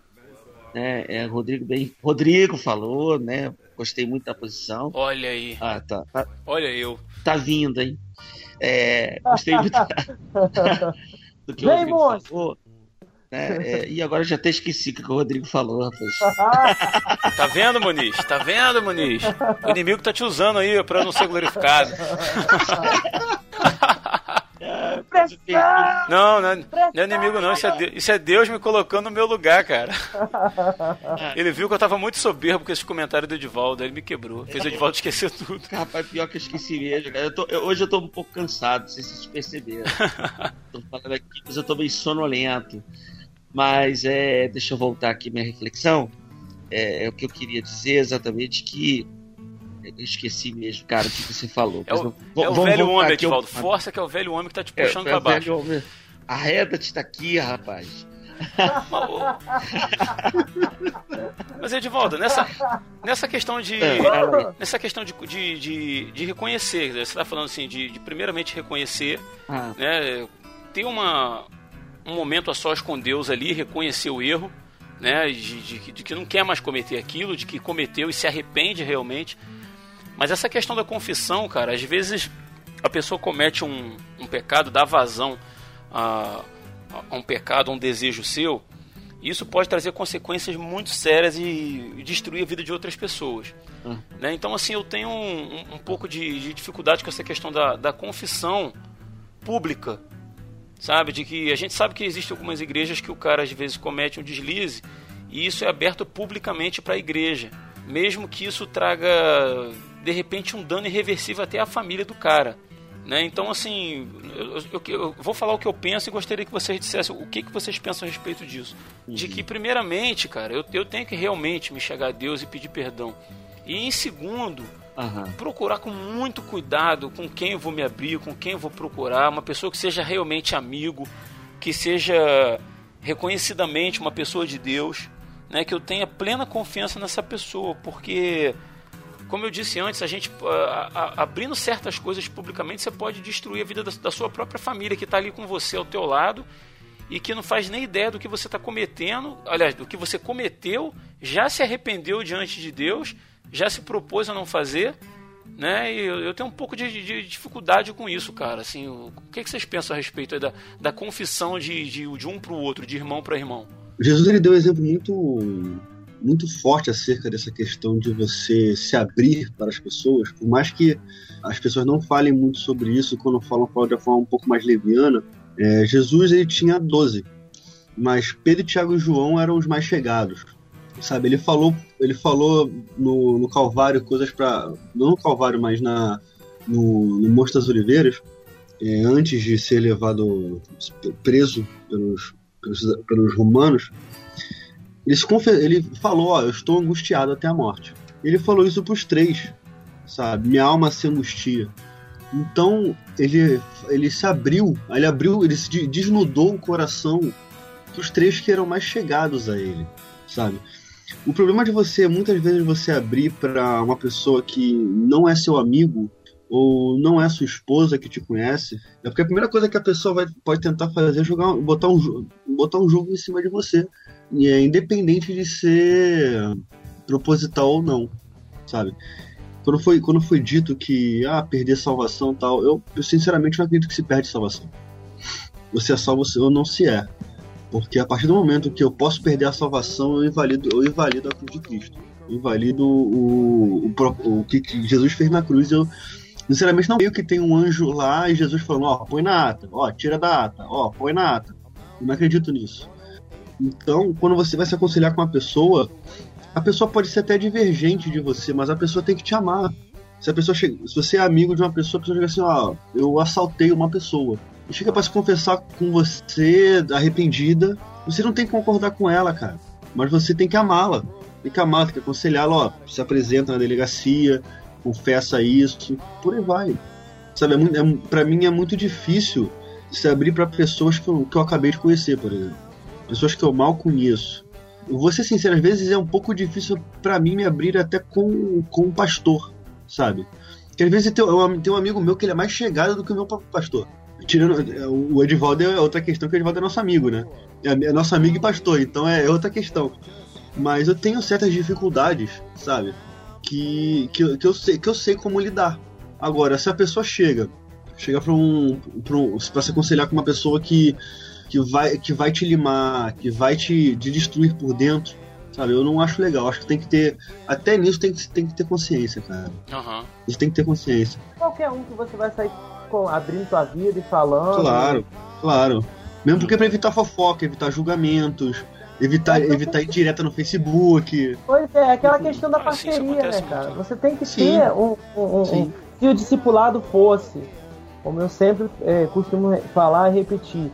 né? É, Rodrigo bem, Rodrigo falou, né? Gostei muito da posição. Olha aí. Ah, tá. tá Olha eu. Tá vindo, hein? É, gostei muito do que o Rodrigo falou. Né? É, e agora eu já até esqueci o que o Rodrigo falou, rapaz. Tá vendo, Muniz? Tá vendo, Muniz? O inimigo tá te usando aí pra não ser glorificado. Não, não, não é inimigo não, isso é, Deus, isso é Deus me colocando no meu lugar, cara. Ele viu que eu tava muito soberbo com esse comentário do Edivaldo, ele me quebrou, fez o Edivaldo esquecer tudo. Rapaz, pior que eu esqueci mesmo, cara. Eu tô, eu, hoje eu tô um pouco cansado, não sei se vocês perceberam. tô falando aqui, mas eu tô meio sonolento. Mas é, deixa eu voltar aqui minha reflexão. É, é o que eu queria dizer exatamente que eu esqueci mesmo, cara, o que você falou. É o, é o velho homem, Edivaldo. Eu... Força que é o velho homem que tá te é, puxando é, pra baixo. Homem... Arreda-te daqui, rapaz. Mas Edivaldo, nessa, nessa questão de. É, nessa questão de, de, de, de, reconhecer, você está falando assim, de, de primeiramente reconhecer, ah. né? Ter uma, um momento a sós com Deus ali, reconhecer o erro, né? De, de, de que não quer mais cometer aquilo, de que cometeu e se arrepende realmente. Mas essa questão da confissão, cara, às vezes a pessoa comete um, um pecado, dá vazão a, a, um pecado, a um desejo seu, e isso pode trazer consequências muito sérias e, destruir a vida de outras pessoas. Hum. Né? Então, assim, eu tenho um, um, um pouco de, de, dificuldade com essa questão da, da confissão pública, sabe? De que a gente sabe que existem algumas igrejas que o cara às vezes comete um deslize e isso é aberto publicamente para a igreja, mesmo que isso traga de repente um dano irreversível até à família do cara. Né? Então, assim, eu, eu, eu, vou falar o que eu penso e gostaria que vocês dissessem o que, que vocês pensam a respeito disso. Uhum. De que, primeiramente, cara, eu, eu tenho que realmente me chegar a Deus e pedir perdão. E, em segundo, uhum. procurar com muito cuidado com quem eu vou me abrir, com quem eu vou procurar, uma pessoa que seja realmente amigo, que seja reconhecidamente uma pessoa de Deus, né? que eu tenha plena confiança nessa pessoa, porque como eu disse antes, a gente a, a, abrindo certas coisas publicamente, você pode destruir a vida da, da sua própria família que está ali com você ao teu lado e que não faz nem ideia do que você está cometendo, aliás, do que você cometeu, já se arrependeu diante de Deus, já se propôs a não fazer, né? E eu, eu tenho um pouco de, de, dificuldade com isso, cara. Assim, o, o que, que vocês pensam a respeito da, da confissão de, de, de um para o outro, de irmão para irmão? Jesus ele deu um exemplo muito muito forte acerca dessa questão de você se abrir para as pessoas, por mais que as pessoas não falem muito sobre isso, quando falam, falam de uma forma um pouco mais leviana. É, Jesus ele tinha 12, mas Pedro, Tiago e João eram os mais chegados. Sabe, ele falou, ele falou no, no Calvário coisas para não no Calvário, mas na no, no Monte das Oliveiras, é, antes de ser levado preso pelos, pelos, pelos romanos, ele, confe... ele falou, ó, eu estou angustiado até a morte. Ele falou isso pros três, sabe? Minha alma se angustia. Então, ele, ele se abriu, ele abriu, ele se desnudou o coração pros três que eram mais chegados a ele, sabe? O problema de você, muitas vezes, você abrir para uma pessoa que não é seu amigo ou não é sua esposa que te conhece, é porque a primeira coisa que a pessoa vai, pode tentar fazer é jogar, botar, um, botar um jogo em cima de você. E é independente de ser proposital ou não, sabe? Quando foi, quando foi dito que ah, perder salvação tal, eu, eu sinceramente não acredito que se perde salvação. Você é salvo ou não se é. Porque a partir do momento que eu posso perder a salvação, eu invalido, eu invalido a cruz de Cristo. Eu invalido o, o, o que Jesus fez na cruz. Eu, sinceramente, não creio que tem um anjo lá e Jesus falando: ó, põe na ata, ó, tira da ata, ó, põe na ata. Eu não acredito nisso. Então, quando você vai se aconselhar com uma pessoa, a pessoa pode ser até divergente de você, mas a pessoa tem que te amar. Se a pessoa chega, se você é amigo de uma pessoa, a pessoa chega assim, ó, eu assaltei uma pessoa. E chega para se confessar com você, arrependida, você não tem que concordar com ela, cara. Mas você tem que amá-la. Tem que amá-la, tem que aconselhá-la, ó, se apresenta na delegacia, confessa isso, por aí vai. Sabe, é, é, pra mim é muito difícil se abrir para pessoas que eu, que eu acabei de conhecer, por exemplo pessoas que eu mal conheço. Eu vou ser sincero, às vezes é um pouco difícil para mim me abrir até com, com um pastor, sabe? Que às vezes tem, tem um amigo meu que ele é mais chegado do que o meu pastor. Tirando, o Edivaldo é outra questão, que o Edivaldo é nosso amigo, né? É, é nosso amigo e pastor, então é outra questão. Mas eu tenho certas dificuldades, sabe? Que, que, que, eu, sei, que eu sei como lidar. Agora, se a pessoa chega, chega pra um. Pra, um, pra se aconselhar com uma pessoa que que vai, que vai te limar, que vai te, te destruir por dentro, sabe? Eu não acho legal. Acho que tem que ter. Até nisso tem que, tem que ter consciência, cara. Uhum. Isso tem que ter consciência. Qualquer um que você vai sair abrindo sua vida e falando. Claro, claro. Mesmo porque é pra evitar fofoca, evitar julgamentos, evitar, evitar ir direta no Facebook. Pois é, aquela questão da parceria, né, cara? Você tem que Sim. ter um, um, um, um, Se o discipulado fosse, como eu sempre é, costumo falar e repetir,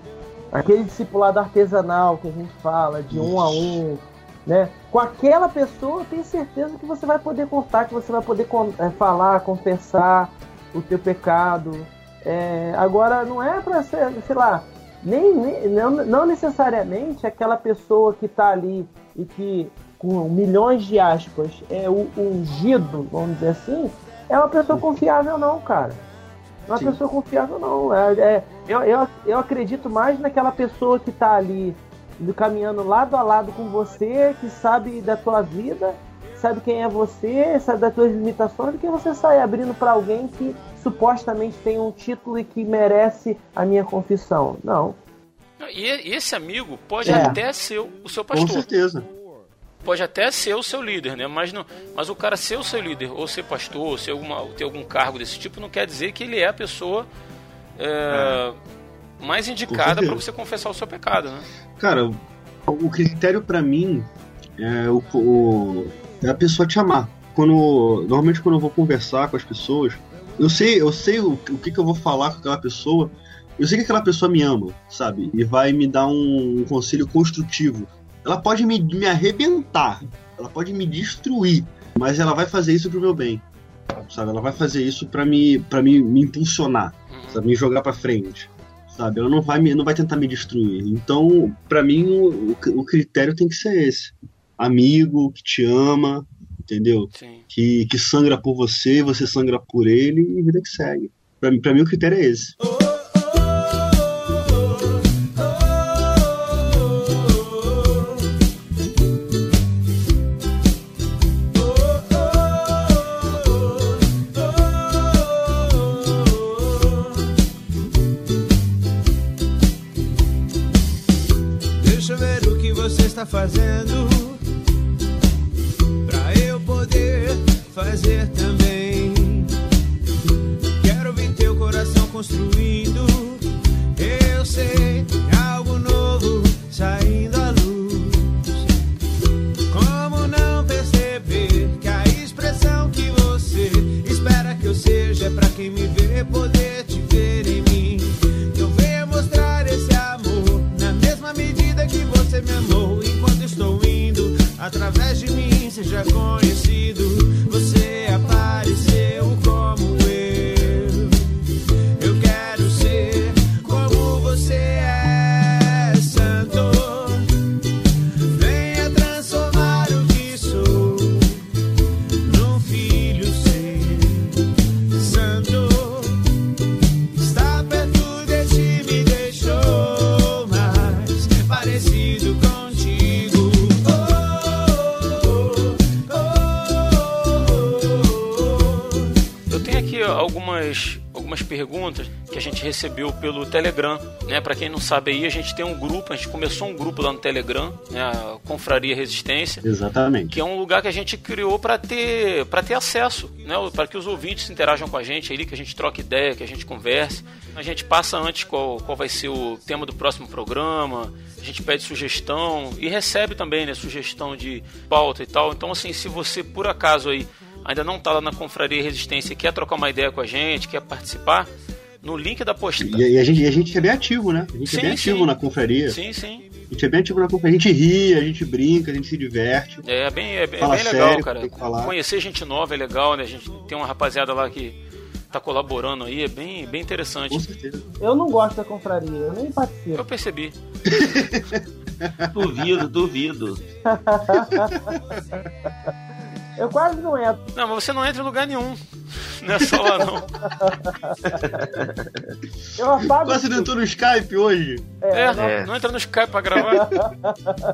aquele discipulado artesanal que a gente fala, de um a um, né? Com aquela pessoa, eu tenho certeza que você vai poder contar, que você vai poder é, falar, confessar o teu pecado. É, agora, não é para ser, sei lá, nem, nem não, não, necessariamente aquela pessoa que está ali e que, com milhões de aspas, é o ungido, vamos dizer assim, é uma pessoa confiável, não, cara uma Sim. pessoa confiável, não. É, é, eu, eu, eu acredito mais naquela pessoa que está ali caminhando lado a lado com você, que sabe da tua vida, sabe quem é você, sabe das tuas limitações, do que você sair abrindo para alguém que supostamente tem um título e que merece a minha confissão. Não. E esse amigo pode é. até ser o seu pastor. Com certeza pode até ser o seu líder, né? Mas, não, mas o cara ser o seu líder, ou ser pastor, ou ser alguma, ter algum cargo desse tipo, não quer dizer que ele é a pessoa é, é. mais indicada para você confessar o seu pecado, né? Cara, o critério para mim é, o, o, é a pessoa te amar. Quando, normalmente quando eu vou conversar com as pessoas, eu sei, eu sei o, o que, que eu vou falar com aquela pessoa, eu sei que aquela pessoa me ama, sabe? E vai me dar um, um conselho construtivo ela pode me, me arrebentar, ela pode me destruir, mas ela vai fazer isso pro meu bem. Sabe? Ela vai fazer isso para me para me, me impulsionar, sabe? Me jogar para frente. Sabe? Ela não vai me, não vai tentar me destruir. Então, para mim o, o critério tem que ser esse. Amigo que te ama, entendeu? Que, que sangra por você, você sangra por ele e vida que segue. Pra mim, pra mim o critério é esse. Oh! Recebeu pelo Telegram, né? Para quem não sabe aí, a gente tem um grupo, a gente começou um grupo lá no Telegram, né? A Confraria Resistência. Exatamente. Que é um lugar que a gente criou para ter para ter acesso, né? Para que os ouvintes interajam com a gente ali, que a gente troque ideia, que a gente converse. A gente passa antes qual, qual vai ser o tema do próximo programa, a gente pede sugestão e recebe também, né, sugestão de pauta e tal. Então, assim, se você por acaso aí ainda não está lá na Confraria Resistência e quer trocar uma ideia com a gente, quer participar, no link da postagem. E, a gente, a gente é bem ativo, né? A gente sim, é bem ativo sim. na confraria. Sim, sim. A gente é bem ativo na confraria. A gente ri, a gente brinca, a gente se diverte. É, é bem, é bem, é bem legal, sério, cara. Conhecer gente nova é legal, né? A gente tem uma rapaziada lá que tá colaborando aí, é bem, bem interessante. Com certeza. Eu não gosto da confraria, eu nem participo. Eu percebi. duvido, duvido. Eu quase não entro. Não, mas você não entra em lugar nenhum. Não é só lá, não. Eu apago. Você não entrou no Skype hoje? É, é, não, é. não entra no Skype pra gravar.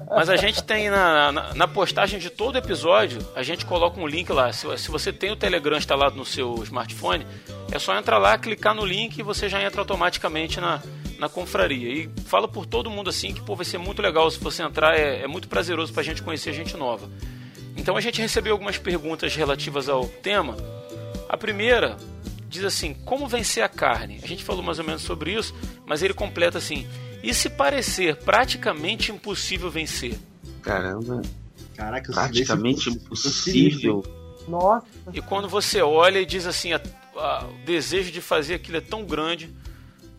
mas a gente tem na, na, na, postagem de todo episódio, a gente coloca um link lá. Se, se você tem o Telegram instalado no seu smartphone, é só entrar lá, clicar no link e você já entra automaticamente na, na confraria. E fala por todo mundo assim que pô, vai ser muito legal se você entrar, é, é muito prazeroso pra gente conhecer gente nova. Então a gente recebeu algumas perguntas relativas ao tema. A primeira diz assim: como vencer a carne? A gente falou mais ou menos sobre isso, mas ele completa assim: e se parecer praticamente impossível vencer? Caramba. Caraca, praticamente impossível. Nossa. E quando você olha e diz assim: a, a, o desejo de fazer aquilo é tão grande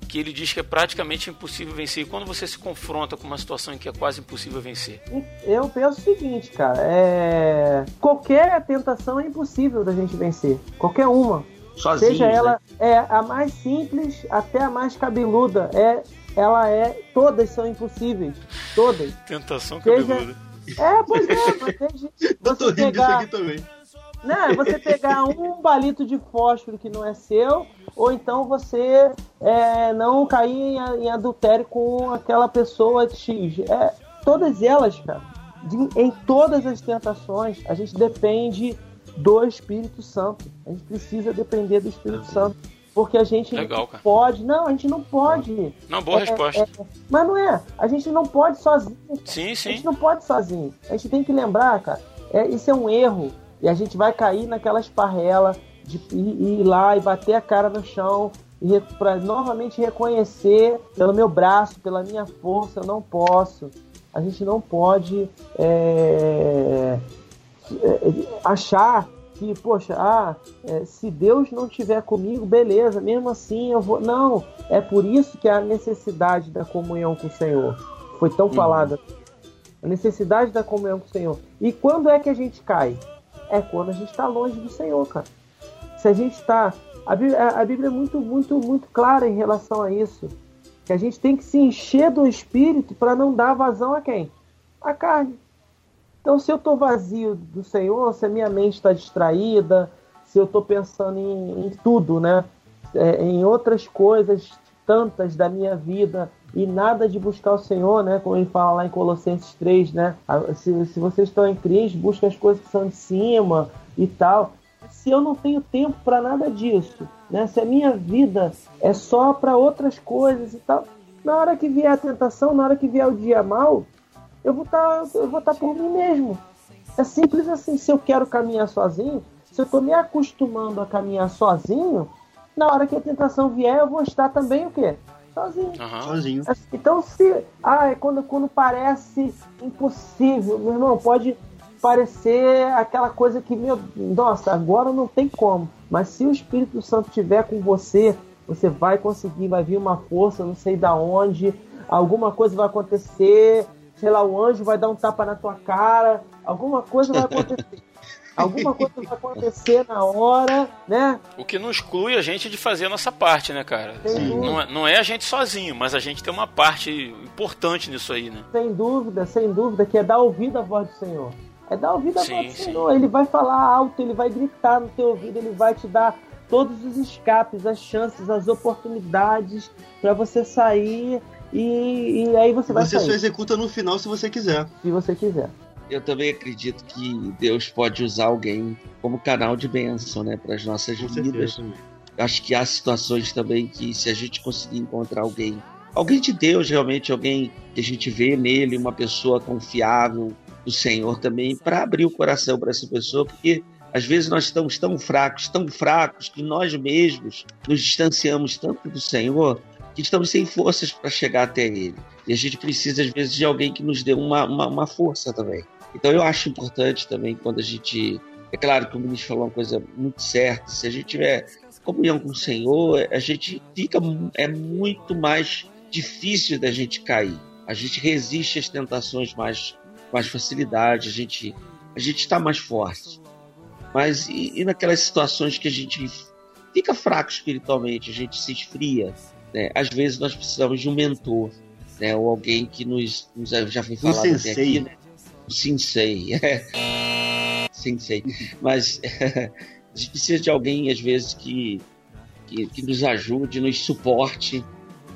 que ele diz que é praticamente impossível vencer. E quando você se confronta com uma situação em que é quase impossível vencer? Eu penso o seguinte, cara, é... qualquer tentação é impossível da gente vencer. Qualquer uma. Sozinho, Seja ela né? é a mais simples até a mais cabeluda. É, ela é. Todas são impossíveis. Todas. Tentação cabeluda. Seja... É, pois é, você, você pegar... disso aqui também. Né, você pegar um palito de fósforo que não é seu, ou então você é, não cair em, em, adultério com aquela pessoa X. É, todas elas, cara, de, em todas as tentações, a gente depende do Espírito Santo. A gente precisa depender do Espírito Santo. Porque a gente Legal, não pode. Não, a gente não pode. Não, boa é, resposta. É, mas não é. A gente não pode sozinho. Sim, sim. A gente não pode sozinho. A gente tem que lembrar, cara. É, isso é um erro e a gente vai cair naquela esparrela de ir, lá e bater a cara no chão e para novamente reconhecer pelo meu braço, pela minha força, eu não posso. A gente não pode é, é, achar que, poxa, ah, é, se Deus não estiver comigo, beleza, mesmo assim eu vou. Não, é por isso que a necessidade da comunhão com o Senhor foi tão uhum. falada. A necessidade da comunhão com o Senhor. E quando é que a gente cai? É quando a gente está longe do Senhor, cara. Se a gente está. A a Bíblia é muito, muito, muito clara em relação a isso. Que a gente tem que se encher do Espírito para não dar vazão a quem? A carne. Então, se eu estou vazio do Senhor, se a minha mente está distraída, se eu estou pensando em, em, tudo, né? É, em outras coisas tantas da minha vida e nada de buscar o Senhor, né? Como ele fala lá em Colossenses 3, né? Se, se vocês estão em Cristo, busque as coisas que são de cima e tal. Se eu não tenho tempo para nada disso, né? Se a minha vida é só para outras coisas e tal, na hora que vier a tentação, na hora que vier o dia mal, eu vou tá, estar tá por mim mesmo. É simples assim. Se eu quero caminhar sozinho, se eu estou me acostumando a caminhar sozinho, na hora que a tentação vier, eu vou estar também o quê? Sozinho. Uhum. Sozinho. Então, se. Ah, é quando, quando parece impossível, meu irmão, pode parecer aquela coisa que, meu, nossa, agora não tem como. Mas se o Espírito Santo estiver com você, você vai conseguir, vai vir uma força, não sei da onde, alguma coisa vai acontecer, sei lá, o anjo vai dar um tapa na tua cara, alguma coisa vai acontecer. Alguma coisa vai acontecer na hora, né? O que não exclui a gente de fazer a nossa parte, né, cara? Não é, não é a gente sozinho, mas a gente tem uma parte importante nisso aí, né? Sem dúvida, sem dúvida, que é dar ouvido à voz do Senhor. É dar ouvido à sim, voz do sim. Senhor. Ele vai falar alto, ele vai gritar no teu ouvido, ele vai te dar todos os escapes, as chances, as oportunidades para você sair e, e, aí você vai Você sair. só executa no final se você quiser. Se você quiser eu também acredito que Deus pode usar alguém como canal de bênção, né, para as nossas Com vidas. acho que há situações também que se a gente conseguir encontrar alguém, alguém de Deus realmente, alguém que a gente vê nele, uma pessoa confiável do Senhor também, para abrir o coração para essa pessoa, porque às vezes nós estamos tão fracos, tão fracos, que nós mesmos nos distanciamos tanto do Senhor que estamos sem forças para chegar até Ele. E a gente precisa, às vezes, de alguém que nos dê uma, uma, uma força também. Então eu acho importante também quando a gente. É claro que o ministro falou uma coisa muito certa. Se a gente tiver comunhão com o Senhor, a gente fica. É muito mais difícil da gente cair. A gente resiste às tentações mais, mais facilidade, a gente a gente está mais forte. Mas e, e, naquelas situações que a gente fica fraco espiritualmente, a gente se esfria, né? Às vezes nós precisamos de um mentor, né? Ou alguém que nos, nos já foi falado um até aqui, né? Sensei, sensei. Mas a gente precisa de alguém às vezes que que, que nos ajude, nos suporte,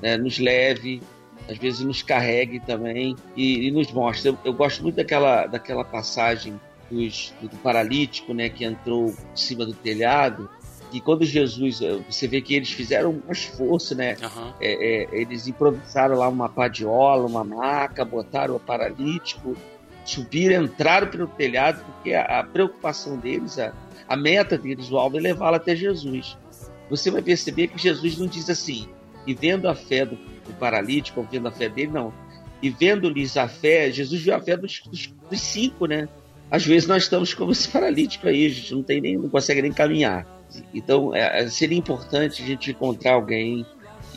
né? nos leve, às vezes nos carregue também e, e nos mostre. Eu, eu, gosto muito daquela, daquela passagem dos, do paralítico, né, que entrou em cima do telhado. E quando Jesus, eh, você vê que eles fizeram um esforço, né? Uhum. É, é, eles improvisaram lá uma padiola, uma maca, botaram o paralítico, subiram, entraram pelo telhado, porque a, a preocupação deles, a, a meta deles, o alvo é levá-lo até Jesus. Você vai perceber que Jesus não diz assim, e vendo a fé do, do paralítico, ou vendo a fé dele, não. E vendo-lhes a fé, Jesus viu a fé dos, dos, dos cinco, né? às vezes nós estamos como esse paralítico aí, a gente não tem nem, não consegue nem caminhar. Então é, seria importante a gente encontrar alguém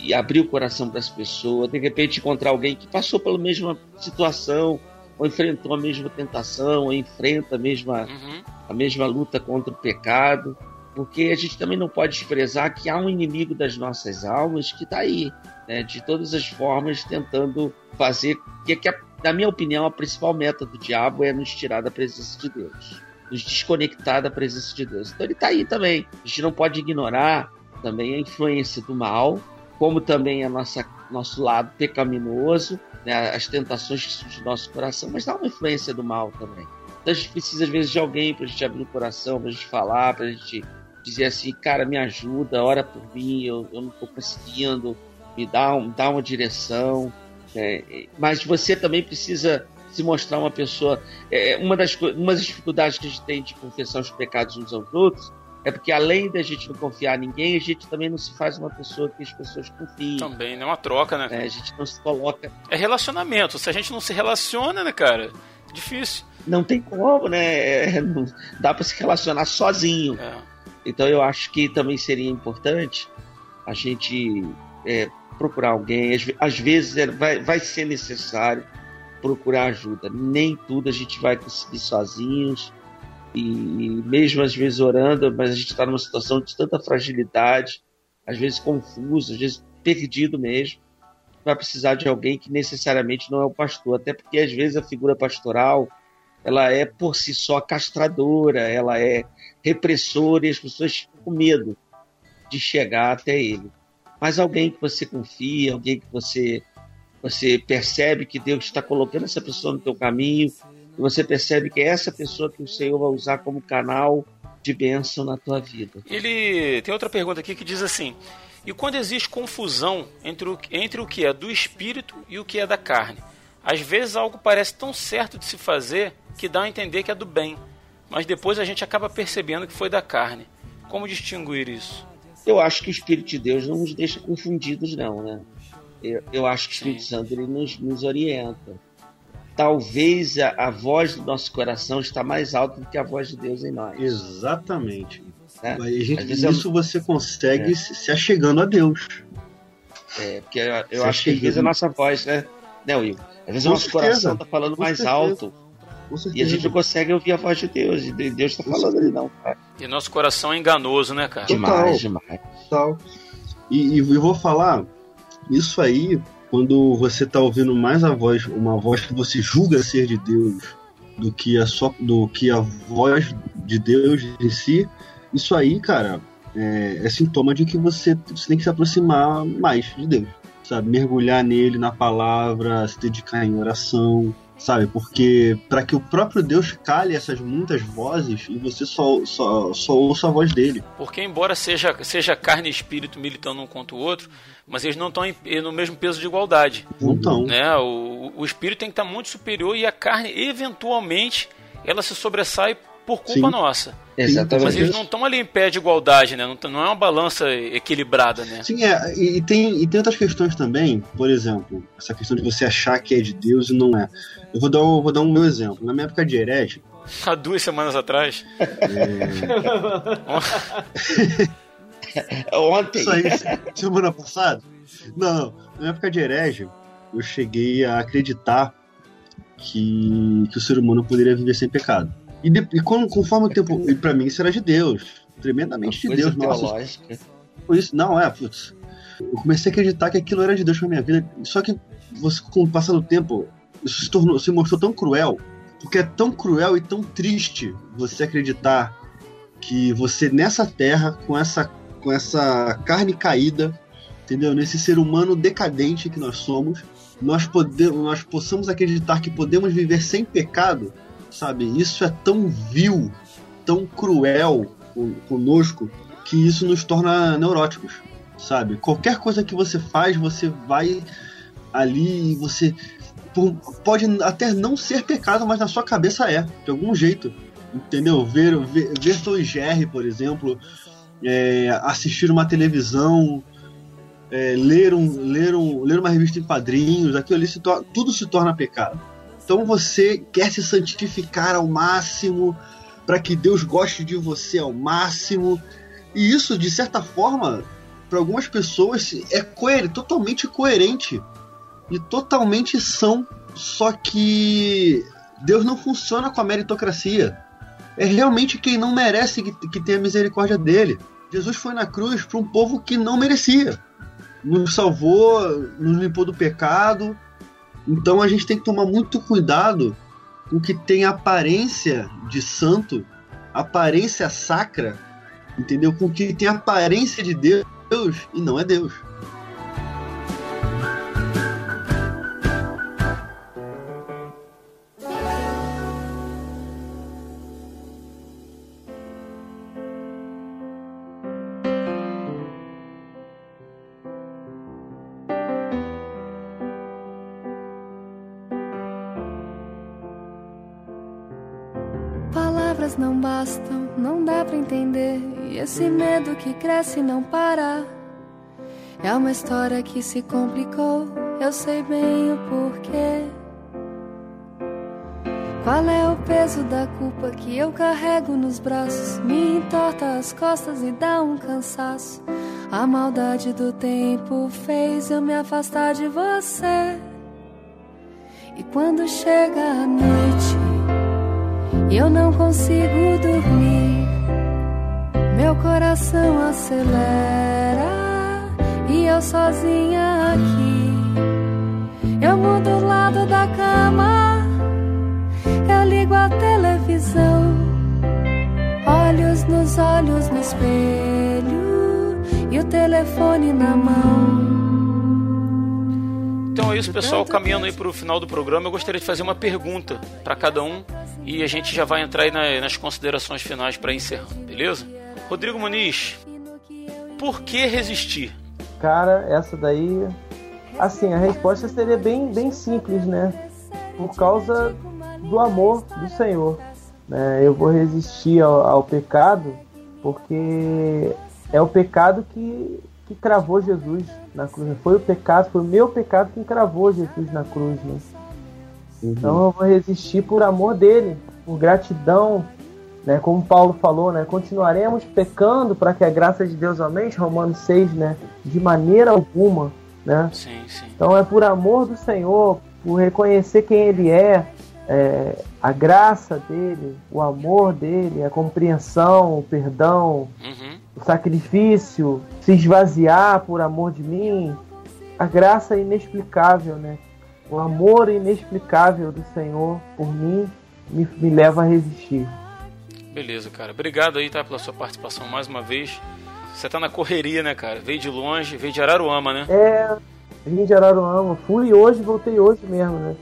e abrir o coração para essa pessoa, de repente encontrar alguém que passou pela mesma situação, ou enfrentou a mesma tentação, ou enfrenta a mesma, uhum. a mesma luta contra o pecado, porque a gente também não pode desprezar que há um inimigo das nossas almas que está aí, né, de todas as formas, tentando fazer que, que a na minha opinião, a principal meta do diabo é nos tirar da presença de Deus, nos desconectar da presença de Deus. Então ele está aí também. A gente não pode ignorar também a influência do mal, como também a nossa nosso lado pecaminoso, né, as tentações que surgem do nosso coração, mas dá uma influência do mal também. Então a gente precisa às vezes de alguém para a gente abrir o coração, para a gente falar, para a gente dizer assim, cara, me ajuda, ora por mim, eu, eu não estou conseguindo, me dá, um, dá uma direção. É, mas você também precisa se mostrar uma pessoa. É, uma, das, uma das dificuldades que a gente tem de confessar os pecados uns aos outros é porque além da gente não confiar em ninguém, a gente também não se faz uma pessoa que as pessoas confiem. Também, é uma troca, né? É, a gente não se coloca. É relacionamento. Se a gente não se relaciona, né, cara? Difícil. Não tem como, né? É, não dá para se relacionar sozinho. É. Então eu acho que também seria importante a gente é, procurar alguém. Às, às vezes é, vai, vai ser necessário procurar ajuda. Nem tudo a gente vai conseguir sozinhos. E, mesmo às vezes orando, mas a gente está numa situação de tanta fragilidade, às vezes confuso, às vezes perdido mesmo. Vai precisar de alguém que necessariamente não é o pastor, até porque às vezes a figura pastoral ela é por si só castradora, ela é repressora e as pessoas ficam com medo de chegar até ele mas alguém que você confia, alguém que você você percebe que Deus está colocando essa pessoa no teu caminho, e você percebe que é essa pessoa que o Senhor vai usar como canal de bênção na tua vida. Ele tem outra pergunta aqui que diz assim: e quando existe confusão entre o, entre o que é do espírito e o que é da carne? Às vezes algo parece tão certo de se fazer que dá a entender que é do bem, mas depois a gente acaba percebendo que foi da carne. Como distinguir isso? Eu acho que o Espírito de Deus não nos deixa confundidos, não, né? Eu, eu acho que o Espírito Santo ele nos, nos orienta. Talvez a, a, voz do nosso coração está mais alta do que a voz de Deus em nós. Exatamente. É? Gente, isso eu... você consegue é. se achegando a Deus. É, porque eu, eu acho que às vezes a nossa voz, né, né Will? Às vezes Com o nosso certeza. coração está falando Com mais certeza. alto e a gente não consegue ouvir a voz de Deus. E Deus está falando ali, não, cara. E nosso coração é enganoso, né, cara? Demais, demais. Total. E, e eu vou falar, isso aí, quando você está ouvindo mais a voz, uma voz que você julga ser de Deus, do que a, sua, do que a voz de Deus em si, isso aí, cara, é, é sintoma de que você, você tem que se aproximar mais de Deus. sabe? Mergulhar nele, na palavra, se dedicar em oração, sabe? Porque para que o próprio Deus cale essas muitas vozes e você só, só, só ouça a voz dele. Porque, embora seja, seja carne e espírito militando um contra o outro, mas eles não estão no mesmo peso de igualdade. Não estão. Né? O, o espírito tem que estar muito superior e a carne, eventualmente, ela se sobressai por culpa Sim. nossa. Exatamente. Mas eles não estão ali em pé de igualdade, né? Não, não é uma balança equilibrada, né? Sim, é. E, tem, e tem outras questões também. Por exemplo, essa questão de você achar que é de Deus e não é. Eu vou dar, um, vou dar um meu exemplo. Na minha época de herege. Há duas semanas atrás. É... Ontem. Isso aí, semana passada? Não, na minha época de herege, eu cheguei a acreditar que, que o ser humano poderia viver sem pecado. E, de, e quando, conforme o tempo. E pra mim isso era de Deus. Tremendamente de Deus. Nossa. Foi isso. Não, é, putz. Eu comecei a acreditar que aquilo era de Deus pra minha vida. Só que você, com o passar do tempo, isso se, tornou, se mostrou tão cruel. Porque é tão cruel e tão triste você acreditar que você nessa terra, com essa, com essa carne caída, entendeu? Nesse ser humano decadente que nós somos, nós, podemos, nós possamos acreditar que podemos viver sem pecado sabe? Isso é tão vil, tão cruel conosco, que isso nos torna neuróticos, sabe? Qualquer coisa que você faz, você vai ali e você pode até não ser pecado, mas na sua cabeça é, de algum jeito, entendeu? Ver, ver, ver Jerry, por exemplo, é, assistir uma televisão, é, ler, um, ler, um, ler uma revista em quadrinhos, aquilo ali se tudo se torna pecado. Então você quer se santificar ao máximo, para que Deus goste de você ao máximo. E isso, de certa forma, para algumas pessoas é coerente, totalmente coerente e totalmente são. Só que Deus não funciona com a meritocracia. É realmente quem não merece que, que tenha misericórdia dele. Jesus foi na cruz para um povo que não merecia. Nos salvou, nos limpou do pecado, então a gente tem que tomar muito cuidado com o que tem aparência de santo, aparência sacra, entendeu? Com o que tem aparência de Deus e não é Deus. Esse medo que cresce e não para. É uma história que se complicou, eu sei bem o porquê. Qual é o peso da culpa que eu carrego nos braços? Me entorta as costas e dá um cansaço. A maldade do tempo fez eu me afastar de você. E quando chega a noite eu não consigo dormir. Meu coração acelera e eu sozinha aqui. Eu mudo o lado da cama, eu ligo a televisão, olhos nos olhos no espelho e o telefone na mão. Então é isso, pessoal. Caminhando aí para o final do programa, eu gostaria de fazer uma pergunta para cada um e a gente já vai entrar aí nas considerações finais para encerrar, beleza? Rodrigo Muniz, por que resistir? Cara, essa daí. Assim, a resposta seria bem, bem simples, né? Por causa do amor do Senhor. Né? Eu vou resistir ao, ao pecado porque é o pecado que, que cravou Jesus na cruz. Foi o pecado, foi o meu pecado que cravou Jesus na cruz. Né? Uhum. Então eu vou resistir por amor dele, por gratidão né? Como Paulo falou, né? Continuaremos pecando para que a graça de Deus aumente, Romanos 6, né? De maneira alguma, né? Sim, sim. Então é por amor do Senhor, por reconhecer quem Ele é, é, a graça dele, o amor dele, a compreensão, o perdão, uhum. o sacrifício, se esvaziar por amor de mim, a graça inexplicável, né? O amor inexplicável do Senhor por mim me, me leva a resistir. Beleza, cara. Obrigado aí, tá, pela sua participação mais uma vez. Você tá na correria, né, cara? Veio de longe, veio de Araruama, né? É, vim de Araruama, fui hoje, voltei hoje mesmo, né?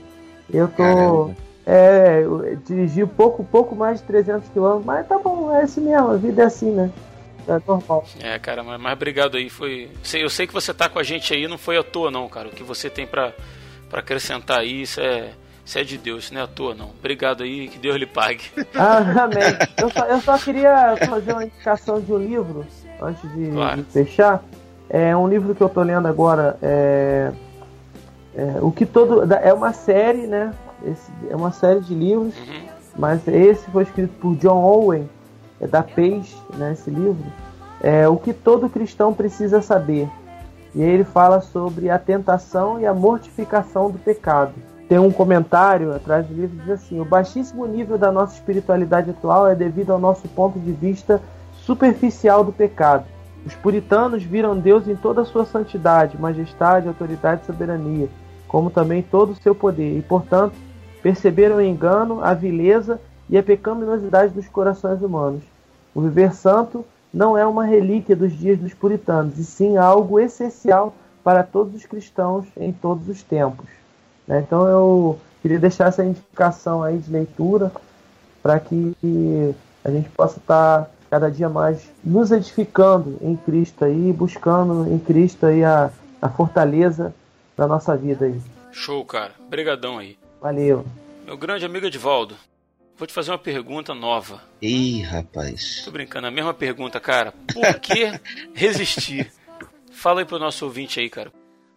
Eu tô. Caramba. É, eu dirigi pouco, pouco mais de 300 km, mas tá bom, é assim mesmo, a vida é assim, né? É normal. É, cara, mas, mas obrigado aí. Foi. Eu sei que você tá com a gente aí, não foi à toa, não, cara. O que você tem para acrescentar aí, isso é. Isso é de Deus, não é à toa, não. Obrigado aí, que Deus lhe pague. Ah, amém. Eu só, eu só queria fazer uma indicação de um livro, antes de, claro. de fechar. É um livro que eu tô lendo agora. É, é, o que todo. É uma série, né? Esse, é uma série de livros, uhum. mas esse foi escrito por John Owen, é da Page, né, esse livro. É o que todo cristão precisa saber. E aí ele fala sobre a tentação e a mortificação do pecado. Tem um comentário atrás do livro que diz assim: o baixíssimo nível da nossa espiritualidade atual é devido ao nosso ponto de vista superficial do pecado. Os puritanos viram Deus em toda a sua santidade, majestade, autoridade e soberania, como também todo o seu poder, e portanto perceberam o engano, a vileza e a pecaminosidade dos corações humanos. O viver santo não é uma relíquia dos dias dos puritanos, e sim algo essencial para todos os cristãos em todos os tempos. Né? Então eu queria deixar essa indicação aí de leitura para que a gente possa estar cada dia mais nos edificando em Cristo aí, buscando em Cristo aí a, a fortaleza da nossa vida aí. Show, cara. Obrigadão aí. Valeu. Meu grande amigo Edvaldo, vou te fazer uma pergunta nova. Ih, rapaz. Tô brincando, a mesma pergunta, cara. Por que resistir? Fala aí pro nosso ouvinte aí, cara.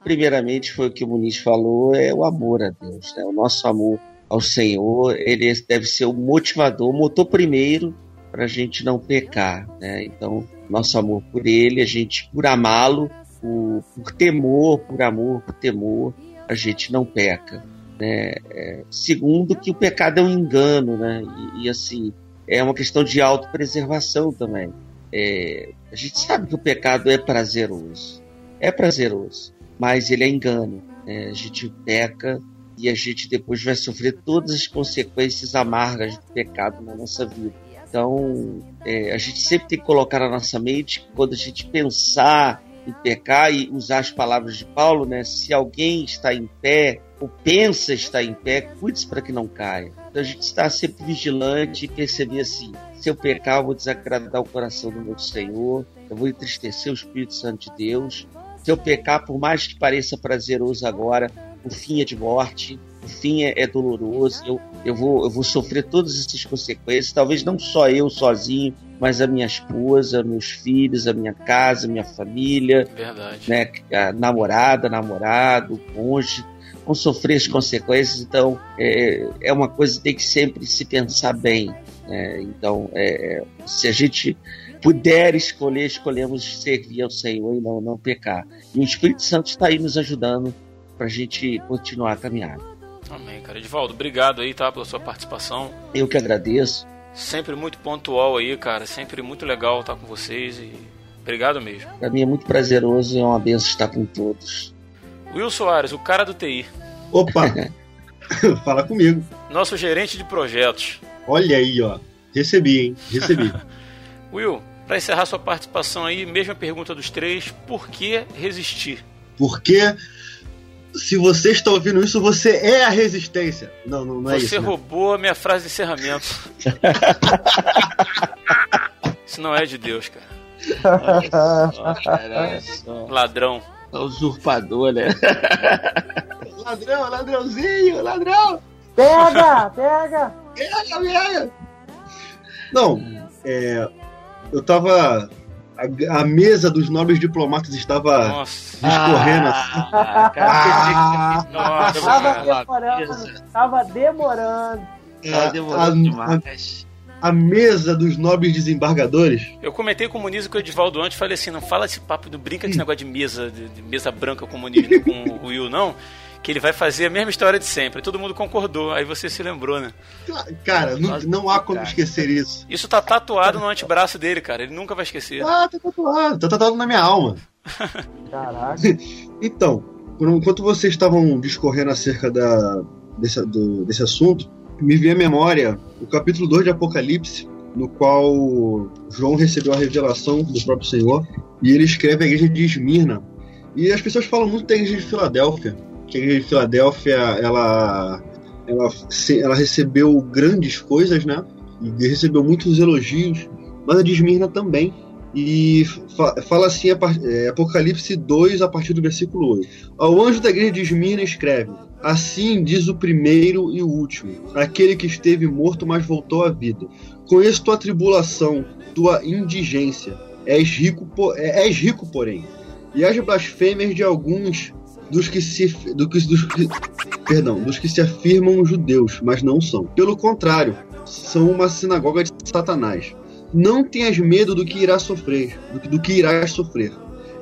Primeiramente, foi o que o Muniz falou, é o amor a Deus, né? O nosso amor ao Senhor, ele deve ser o motivador, o motor primeiro para a gente não pecar, né? Então, nosso amor por Ele, a gente, por amá-lo, por, por temor, por amor, por temor, a gente não peca. Né? É, segundo, que o pecado é um engano, né? E, e assim, é uma questão de autopreservação também. É, a gente sabe que o pecado é prazeroso, é prazeroso, mas ele é engano. Né? A gente peca e a gente depois vai sofrer todas as consequências amargas do pecado na nossa vida. Então, é, a gente sempre tem que colocar na nossa mente, quando a gente pensar em pecar e usar as palavras de Paulo, né? Se alguém está em pé, ou pensa estar em pé, cuide-se para que não caia. Então a gente está sempre vigilante e perceber assim: se eu pecar, eu vou desagradar o coração do meu Senhor, eu vou entristecer o Espírito Santo de Deus. Se eu pecar, por mais que pareça prazeroso agora, o fim é de morte, o fim é, é doloroso, eu, eu, vou, eu vou sofrer todas essas consequências, talvez não só eu sozinho, mas a minha esposa, meus filhos, a minha casa, a minha família, Verdade. né, a namorada, namorado, o cônjuge vão sofrer as consequências. Então, é, é uma coisa que tem que sempre se pensar bem. Né? Então, é, se a gente puder escolher, escolhemos servir ao Senhor e não, não pecar. E o Espírito Santo está aí nos ajudando para a gente continuar a caminhar. Amém, cara. Edivaldo, obrigado aí, tá, pela sua participação. Eu que agradeço. Sempre muito pontual aí, cara. Sempre muito legal estar com vocês e obrigado mesmo. Para mim é muito prazeroso e é uma benção estar com todos. Will Soares, o cara do TI. Opa! Fala comigo. Nosso gerente de projetos. Olha aí, ó. Recebi, hein? Recebi. Will, para encerrar sua participação aí, mesma pergunta dos três: por que resistir? Porque se você está ouvindo isso, você é a resistência. Não, não, não é você isso. Você né? roubou a minha frase de encerramento. isso não é de Deus, cara. Olha só, Ladrão. É usurpador, né? ladrão, ladrãozinho, ladrão! Pega, pega! Pega, pega! Não, é, eu tava. A, a, mesa dos nobres diplomatas estava Nossa. discorrendo assim. Ah, cara, Nossa, tava demorando. Tava demorando. Tava demorando demais a mesa dos nobres desembargadores. Eu comentei com o Muniz e com o Edivaldo antes, falei assim, não fala esse papo, não brinca com esse negócio de mesa, de, de mesa branca com o Muniz, com o Will, não, que ele vai fazer a mesma história de sempre. Todo mundo concordou, aí você se lembrou, né? Cara, não, não há como esquecer isso. Isso tá tatuado no antebraço dele, cara, ele nunca vai esquecer. Ah, tá tatuado, tá tatuado na minha alma. Caraca. então, enquanto vocês estavam discorrendo acerca da, desse, do, desse assunto, me vem à memória o capítulo 2 de Apocalipse, no qual João recebeu a revelação do próprio Senhor, e ele escreve a igreja de Esmirna. E as pessoas falam muito da igreja de Filadélfia, que a igreja de Filadélfia, ela, ela, ela recebeu grandes coisas, né? E recebeu muitos elogios, mas a de Esmirna também. E fala assim, é, Apocalipse 2, a partir do versículo 8. Ao anjo da igreja de Esmirna escreve: Assim diz o primeiro e o último, aquele que esteve morto, mas voltou à vida. Conheço tua tribulação, tua indigência. És rico, é, és rico porém. E as blasfêmias de alguns dos que se do que, dos que, perdão, dos que se afirmam judeus, mas não são. Pelo contrário, são uma sinagoga de Satanás. Não tenhas medo do que irás sofrer, do que, do que irás sofrer.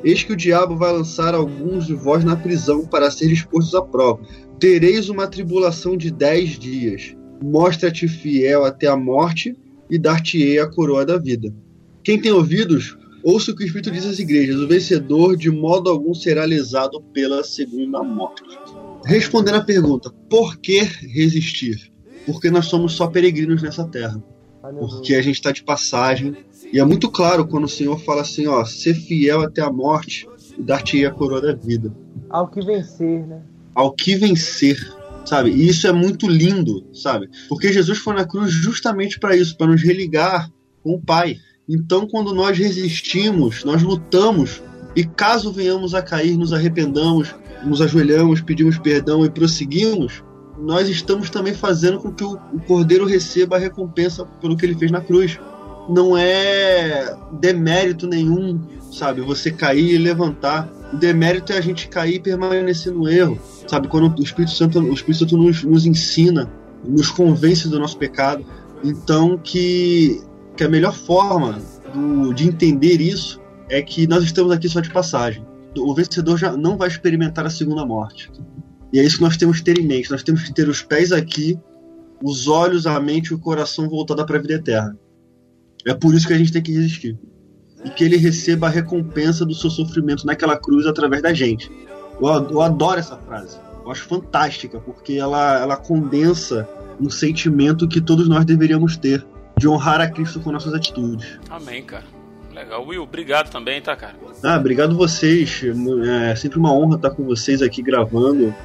Eis que o diabo vai lançar alguns de vós na prisão para ser expostos à prova. Tereis uma tribulação de dez dias. Mostra-te fiel até a morte e dar-te-ei a coroa da vida. Quem tem ouvidos, ouça o que o Espírito diz às igrejas: o vencedor de modo algum será lesado pela segunda morte. Respondendo à pergunta, por que resistir? Porque nós somos só peregrinos nessa terra porque a gente está de passagem. E é muito claro quando o Senhor fala assim, ó, ser fiel até a morte e dar-te a coroa da vida. Ao que vencer, né? Ao que vencer, sabe? E isso é muito lindo, sabe? Porque Jesus foi na cruz justamente para isso, para nos religar com o Pai. Então, quando nós resistimos, nós lutamos, e caso venhamos a cair, nos arrependamos, nos ajoelhamos, pedimos perdão e prosseguimos, nós estamos também fazendo com que o, cordeiro receba a recompensa pelo que ele fez na cruz. Não é demérito nenhum, sabe? Você cair e levantar. O demérito é a gente cair e permanecer no erro, sabe? Quando o Espírito Santo, o Espírito Santo nos, nos ensina, nos convence do nosso pecado. Então, que, que a melhor forma do, de entender isso é que nós estamos aqui só de passagem. O vencedor já não vai experimentar a segunda morte. E é isso que nós temos que ter em mente. Nós temos que ter os pés aqui, os olhos, a mente e o coração voltada para a vida eterna. É por isso que a gente tem que resistir. E que ele receba a recompensa do seu sofrimento naquela cruz através da gente. Eu, eu adoro essa frase. Eu acho fantástica, porque ela, ela condensa um sentimento que todos nós deveríamos ter de honrar a Cristo com nossas atitudes. Amém, cara. Legal. Will, obrigado também, tá, cara? Ah, obrigado vocês. É sempre uma honra estar com vocês aqui gravando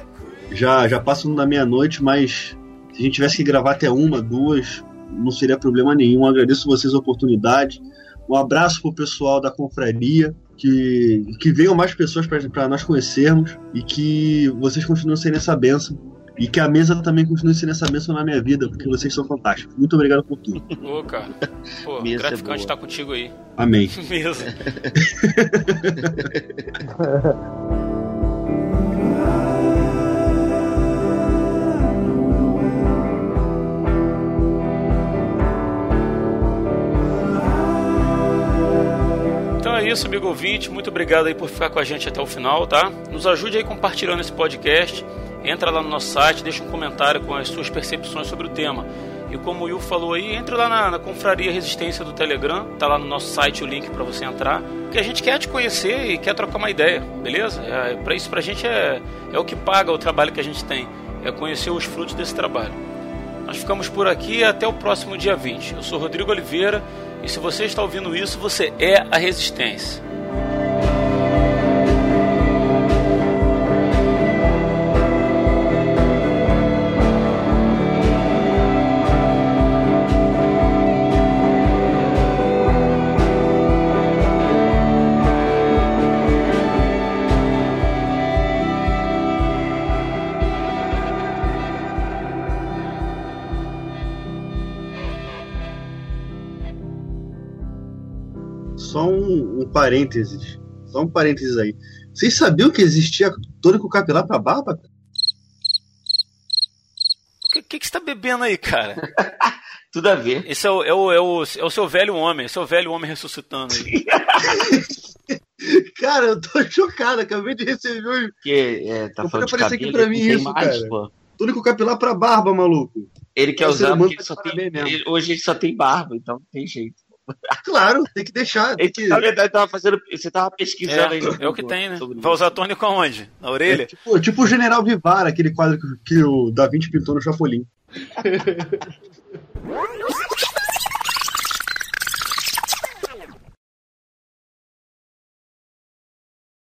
já, já passando da meia-noite, mas se a gente tivesse que gravar até uma, duas, não seria problema nenhum. agradeço vocês a oportunidade. Um abraço pro pessoal da confraria, que, que venham mais pessoas para nós conhecermos e que vocês continuem sendo essa benção. E que a mesa também continue sendo essa bênção na minha vida, porque vocês são fantásticos. Muito obrigado por tudo. Ô, cara. Pô, mesa gratificante é estar contigo aí. Amém. Mesa. isso, amigo ouvinte. Muito obrigado aí por ficar com a gente até o final, tá? Nos ajude aí compartilhando esse podcast. Entra lá no nosso site, deixa um comentário com as suas percepções sobre o tema. E como o Will falou aí, entre lá na, na Confraria Resistência do Telegram, tá lá no nosso site o link para você entrar. Que a gente quer te conhecer e quer trocar uma ideia, beleza? É, para isso pra gente é, é o que paga o trabalho que a gente tem, é conhecer os frutos desse trabalho. Nós ficamos por aqui até o próximo dia 20. Eu sou Rodrigo Oliveira e se você está ouvindo isso, você é a resistência. Parênteses. Só um parênteses aí. Vocês sabiam que existia tônico capilar pra barba? O que, que, que você tá bebendo aí, cara? Tudo a ver. Esse é o, é, o, é, o, é o seu velho homem, esse é o velho homem ressuscitando aí. cara, eu tô chocado, acabei de receber o. Que, é, tá falando de cabelo, aqui pra mim isso, mais, cara. Pô. Tônico capilar pra barba, maluco. Ele quer usar porque ele só tem, ele, hoje ele só tem barba, então não tem jeito. Claro, tem que deixar. Tem que... Na verdade, tava fazendo, você tava pesquisando é, aí. É o que tem, né? Vai usar tônico aonde? Na orelha? É, tipo, tipo o General Vivar, aquele quadro que, que o Da Vinci pintou no Chapolin.